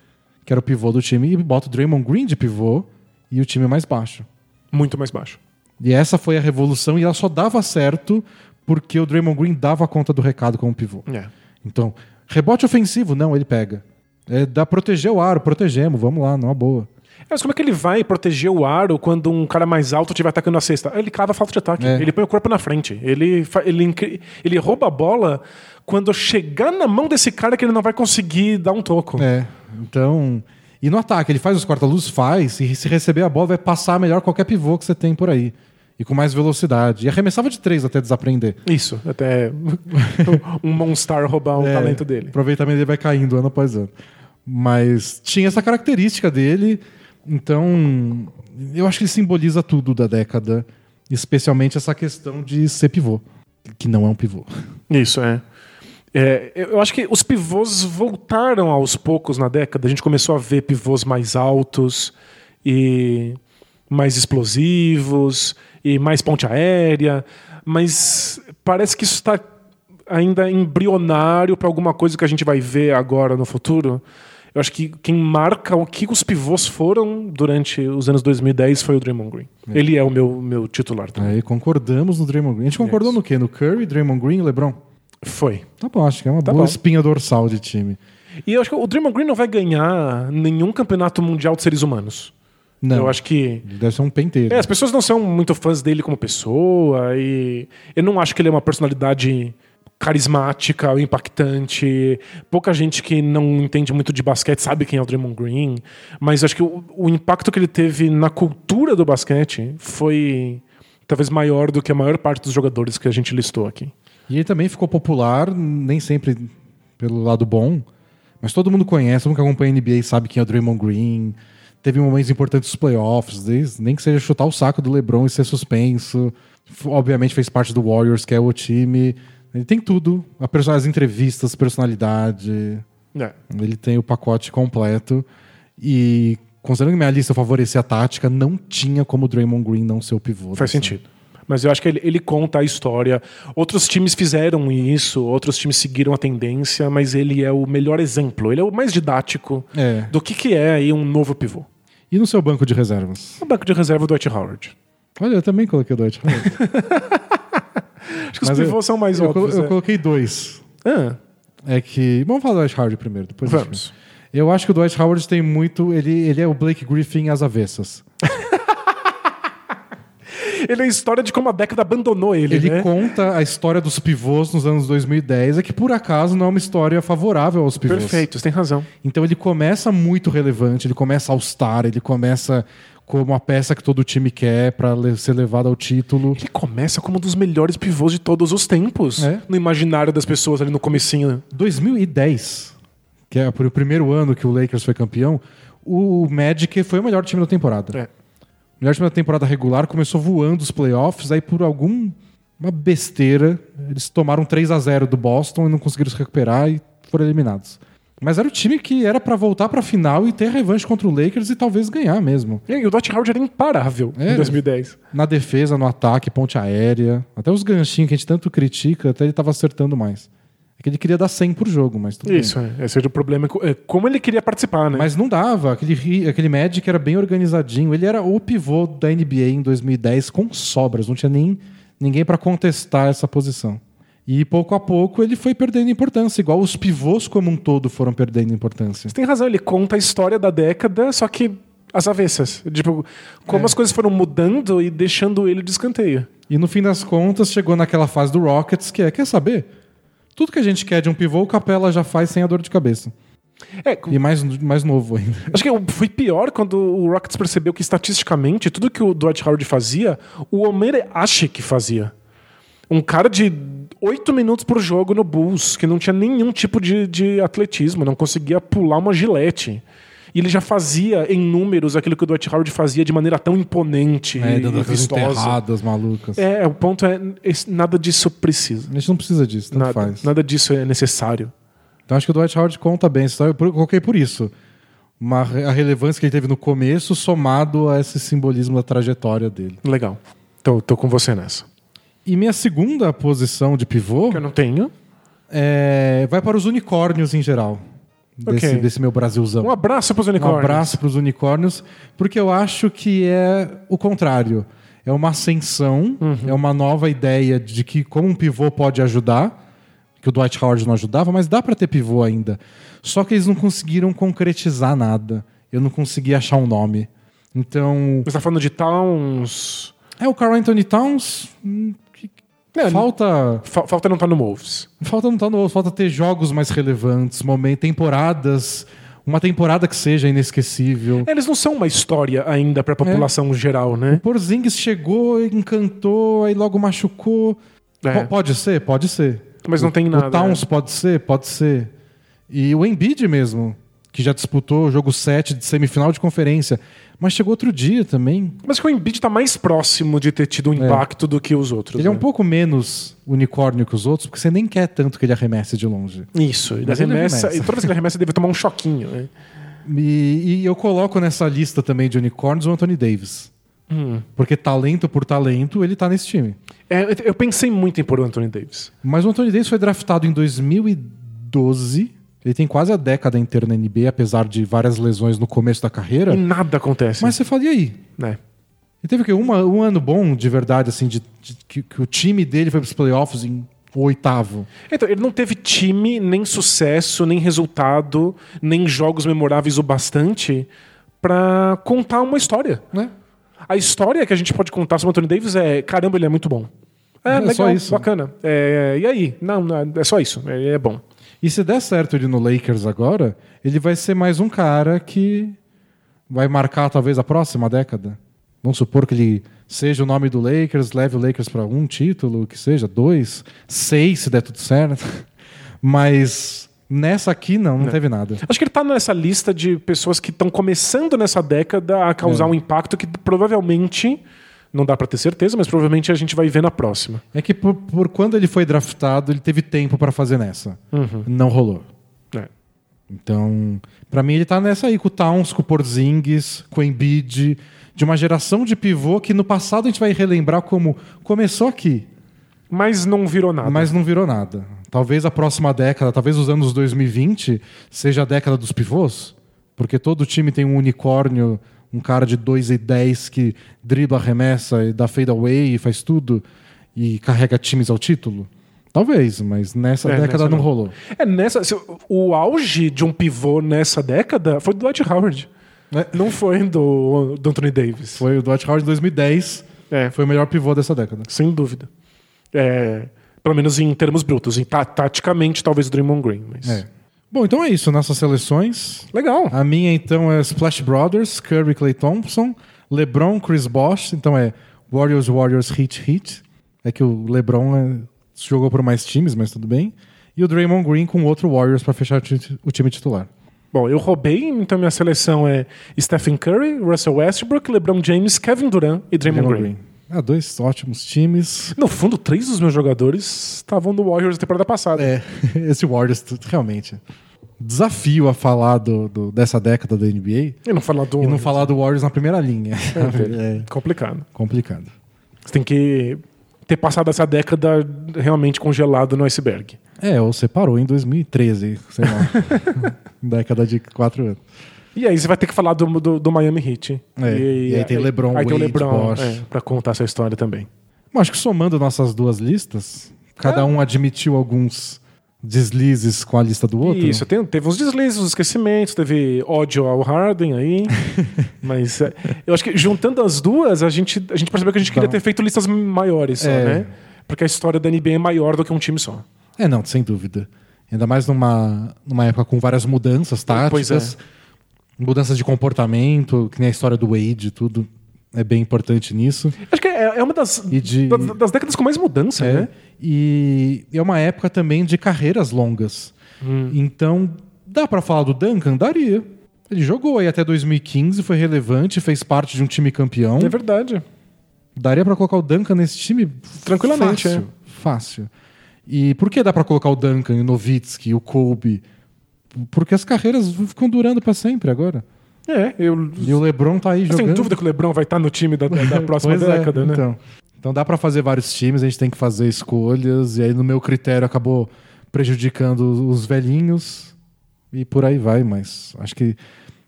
que era o pivô do time, e bota o Draymond Green de pivô e o time mais baixo. Muito mais baixo. E essa foi a revolução e ela só dava certo porque o Draymond Green dava conta do recado como pivô. É. Então, rebote ofensivo, não, ele pega. É, dá proteger o aro, protegemos, vamos lá, numa boa. Mas como é que ele vai proteger o aro quando um cara mais alto estiver atacando a cesta? Ele cava a falta de ataque. É. Ele põe o corpo na frente. Ele, ele, ele rouba a bola quando chegar na mão desse cara que ele não vai conseguir dar um toco. É, então. E no ataque, ele faz os corta-luz? Faz. E se receber a bola, vai passar melhor qualquer pivô que você tem por aí. e com mais velocidade. E arremessava de três até desaprender. Isso, até um Monstar roubar o É, talento dele. Aproveitamento dele vai caindo ano após ano. Mas tinha essa característica dele, então eu acho que simboliza tudo da década, especialmente essa questão de ser pivô, que não é um pivô. Isso, é. É, eu acho que os pivôs voltaram aos poucos na década. A gente começou a ver pivôs mais altos e mais explosivos e mais ponte aérea, mas parece que isso está ainda embrionário para alguma coisa que a gente vai ver agora no futuro. Eu acho que quem marca o que os pivôs foram durante os anos 2010 foi o Draymond Green. Ele é o meu, meu titular também. Aí concordamos no Draymond Green. A gente concordou Yes. no quê? No Curry, Draymond Green e LeBron? Foi. Tá bom, acho que é uma Tá boa bom. espinha dorsal de time. E eu acho que o Draymond Green não vai ganhar nenhum campeonato mundial de seres humanos. Não, Eu acho que. ele deve ser um penteiro. É, as pessoas não são muito fãs dele como pessoa e eu não acho que ele é uma personalidade carismática impactante. Pouca gente que não entende muito de basquete sabe quem é o Draymond Green, mas acho que o, o impacto que ele teve na cultura do basquete foi talvez maior do que a maior parte dos jogadores que a gente listou aqui. E ele também ficou popular, nem sempre pelo lado bom, mas todo mundo conhece, todo mundo que acompanha a NBA sabe quem é o Draymond Green. Teve momentos importantes nos playoffs, nem que seja chutar o saco do LeBron e ser suspenso. Obviamente fez parte do Warriors, que é o time. Ele tem tudo, as entrevistas, personalidade. É. Ele tem o pacote completo. E considerando que minha lista favorecia a tática, não tinha como o Draymond Green não ser o pivô. Faz dessa- sentido. Mas eu acho que ele, ele conta a história. Outros times fizeram isso, outros times seguiram a tendência, mas ele é o melhor exemplo. Ele é o mais didático É. do que, que é aí um novo pivô. E no seu banco de reservas? O banco de reserva do Dwight Howard. Olha, eu também coloquei o Dwight Howard. Acho que os Mas pivôs eu- são mais eu, óbvios. eu é. coloquei dois. Ah, É que. Vamos falar do Dwight Howard primeiro, depois vamos. Eu acho que o Dwight Howard tem muito. Ele, ele é o Blake Griffin às avessas. Ele é a história de como a década abandonou ele, Ele né? conta a história dos pivôs nos anos 2010, é que por acaso não é uma história favorável aos pivôs. Perfeito, você tem razão. Então ele começa muito relevante, ele começa all-star, ele começa como a peça que todo time quer le- ser levado ao título. Ele começa como um dos melhores pivôs de todos os tempos. É. No imaginário das pessoas ali no comecinho. 2010, que é o primeiro ano que o Lakers foi campeão, o Magic foi o melhor time da temporada. É. O melhor time da temporada regular começou voando os playoffs, aí por algum uma besteira, eles tomaram 3 a 0 do Boston e não conseguiram se recuperar e foram eliminados. Mas era o time que era pra voltar pra final e ter revanche contra o Lakers e talvez ganhar mesmo. E aí, o Dwight Howard era imparável É. em 2010. Na defesa, no ataque, ponte aérea, até os ganchinhos que a gente tanto critica, até ele tava acertando mais. É que ele queria dar 100 por jogo, mas tudo bem. Isso, é. esse era o problema. É como ele queria participar, né? Mas não dava. Aquele, aquele Magic era bem organizadinho. Ele era o pivô da NBA em 2010 com sobras. Não tinha nem ninguém para contestar essa posição. E pouco a pouco ele foi perdendo importância, igual os pivôs como um todo foram perdendo importância. Você tem razão, ele conta a história da década, só que às avessas. Tipo, como É. as coisas foram mudando e deixando ele de escanteio. E no fim das contas chegou naquela fase do Rockets que é, quer saber? Tudo que a gente quer de um pivô, o Capela já faz sem a dor de cabeça. É, E mais, mais novo ainda. acho que foi pior quando o Rockets percebeu que estatisticamente tudo que o Dwight Howard fazia, o Omer Ashe que fazia. Um cara de oito minutos por jogo no Bulls, que não tinha nenhum tipo de, de atletismo, não conseguia pular uma gilete. E ele já fazia em números aquilo que o Dwight Howard fazia de maneira tão imponente É, e vistosa. enterradas malucas. É, o ponto é, nada disso precisa. A gente não precisa disso, tanto Nada, faz. nada disso é necessário. Então acho que o Dwight Howard conta bem. Eu coloquei por isso. Uma, a relevância que ele teve no começo, somado a esse simbolismo da trajetória dele. Legal. Tô, tô com você nessa. E minha segunda posição de pivô Que eu não tenho. é, vai para os unicórnios em geral. Desse, Ok. desse meu Brasilzão. Um abraço pros Um unicórnios. abraço para os unicórnios, porque eu acho que é o contrário. É uma ascensão, Uhum. é uma nova ideia de que como um pivô pode ajudar, que o Dwight Howard não ajudava, mas dá para ter pivô ainda. Só que eles não conseguiram concretizar nada. Eu não consegui achar um nome. Então, Você tá falando de Towns. é o Carl Anthony Towns. É, falta, Fa- falta não tá no Moves. falta não tá no, falta ter jogos mais relevantes, momentos, temporadas uma temporada que seja inesquecível. Eles não são uma história ainda pra população geral, né? O Porzingis chegou, encantou, aí logo machucou. É. Pode ser? Pode ser. Mas não O- tem nada, O Towns pode ser? Pode ser. E o Embiid mesmo, que já disputou o jogo 7 de semifinal de conferência. Mas chegou outro dia também. Mas que o Embiid tá mais próximo de ter tido um impacto do que os outros. Ele é um né? pouco menos unicórnio que os outros, porque você nem quer tanto que ele arremesse de longe. Isso, ele Mas ele arremessa, arremessa. e toda vez que ele arremessa, ele deve tomar um choquinho, né? E, e eu coloco nessa lista também de unicórnios o Anthony Davis. Hum. Porque talento por talento, ele tá nesse time. É, eu- eu pensei muito em pôr o Anthony Davis. Mas o Anthony Davis foi draftado em 2012. Ele tem quase a década inteira na NBA, apesar de várias lesões no começo da carreira. E nada acontece. Mas você fala, e aí? né? Ele teve o quê? Uma- um ano bom, de verdade, assim, de, de- que, que o time dele foi pros playoffs em oitavo. Então, ele não teve time, nem sucesso, nem resultado, nem jogos memoráveis o bastante pra contar uma história. Né? A história que a gente pode contar sobre o Anthony Davis é: caramba, ele é muito bom. É, É legal, só isso. bacana. É, e aí? Não, não, é só isso. É, é bom. E se der certo ele no Lakers agora, ele vai ser mais um cara que vai marcar talvez a próxima década. Vamos supor que ele seja o nome do Lakers, leve o Lakers para um título, que seja dois, seis, se der tudo certo. Mas nessa aqui não, não teve nada. Acho que ele tá nessa lista de pessoas que estão começando nessa década a causar É. um impacto que provavelmente. Não dá pra ter certeza, mas provavelmente a gente vai ver na próxima. É que por, por quando ele foi draftado, ele teve tempo para fazer nessa. Não rolou. É. Então, pra mim ele tá nessa aí com o Towns, com o Porzingis, com o Embiid, de uma geração de pivô que no passado a gente vai relembrar como começou aqui, Mas não virou nada. mas não virou nada. Talvez a próxima década, talvez os anos 2020 seja a década dos pivôs, porque todo time tem um unicórnio, um cara de 2 e 10 que dribla, arremessa e dá fade away e faz tudo e carrega times ao título. Talvez, mas nessa É, década nessa não não. rolou. É nessa. O auge de um pivô nessa década foi do Dwight Howard. É. Não foi do, do Anthony Davis. Foi o Dwight Howard em 2010, É, foi o melhor pivô dessa década. sem dúvida. É, pelo menos em termos brutos. Em, ta- taticamente, talvez o Draymond Green. Mas... É. Bom, então é isso, nossas seleções. Legal. A minha, então, é Splash Brothers, Curry, Clay Thompson, LeBron, Chris Bosh. Então é Warriors, Warriors, Heat, Heat. É que o LeBron é, jogou por mais times, mas tudo bem. E o Draymond Green com outro Warriors para fechar o ti- o time titular. Bom, eu roubei, então minha seleção é Stephen Curry, Russell Westbrook, LeBron James, Kevin Durant e Draymond, Green. Ah, dois ótimos times. No fundo, três dos meus jogadores estavam no Warriors na temporada passada. É, esse Warriors, realmente. Desafio a falar do, do- dessa década da NBA E não falar do. e não falar do Warriors na primeira linha. É, Complicado. complicado. Você tem que ter passado essa década realmente congelado no iceberg. É, ou você parou em 2013, sei lá. década de quatro anos. E aí você vai ter que falar do, do, do Miami Heat. É, e aí tem LeBron, aí tem o LeBron é, pra contar essa história também. Bom, acho que somando nossas duas listas, cada um admitiu alguns deslizes com a lista do outro. Isso, tem- teve uns deslizes, uns esquecimentos, teve ódio ao Harden aí. mas é, eu acho que juntando as duas, a gente, a gente percebeu que a gente queria ter feito listas maiores só, É. né? Porque a história da NBA é maior do que um time só. É, não, sem dúvida. Ainda mais numa, numa época com várias mudanças táticas, Pois mudanças de comportamento, que nem a história do Wade e tudo. É bem importante nisso. Acho que é, é uma das, de- das, das décadas com mais mudança, É, né? E é uma época também de carreiras longas. Hum. Então, dá pra falar do Duncan? Daria. Ele jogou aí até 2015, foi relevante, fez parte de um time campeão. É verdade. Daria pra colocar o Duncan nesse time Tranquilamente, fácil, é. fácil. E por que dá pra colocar o Duncan, o Nowitzki, o Kobe? Porque as carreiras ficam durando pra sempre agora. É, eu E o LeBron tá aí jogando. tenho dúvida que o LeBron vai estar no time da, da- próxima é, década, né? Então, então dá pra fazer vários times, a gente tem que fazer escolhas e aí no meu critério acabou prejudicando os velhinhos e por aí vai, mas acho que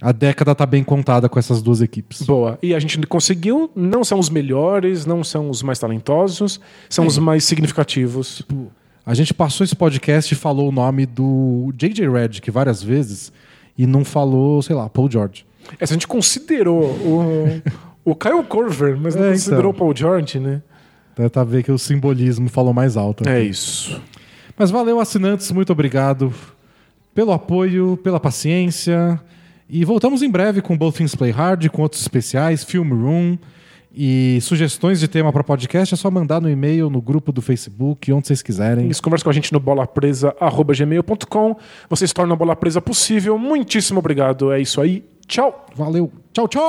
a década tá bem contada com essas duas equipes. Boa. E a gente conseguiu, não são os melhores, não são os mais talentosos, são os mais significativos. A gente passou esse podcast e falou o nome do J.J. Redick várias vezes e não falou, sei lá, Paul George. Essa a gente considerou o, o Kyle Corver, mas não É, considerou então. Paul George, né? Dá pra ver que o simbolismo falou mais alto. É aqui. isso. Mas valeu, assinantes, muito obrigado pelo apoio, pela paciência. E voltamos em breve com Both Things Play Hard, com outros especiais, Film Room. E sugestões de tema para podcast é só mandar no e-mail, no grupo do Facebook, onde vocês quiserem. Isso, conversa com a gente no bolapresa.gmail.com. Vocês tornam a bola presa possível. Muitíssimo obrigado. É isso aí. Tchau. Valeu. Tchau, tchau!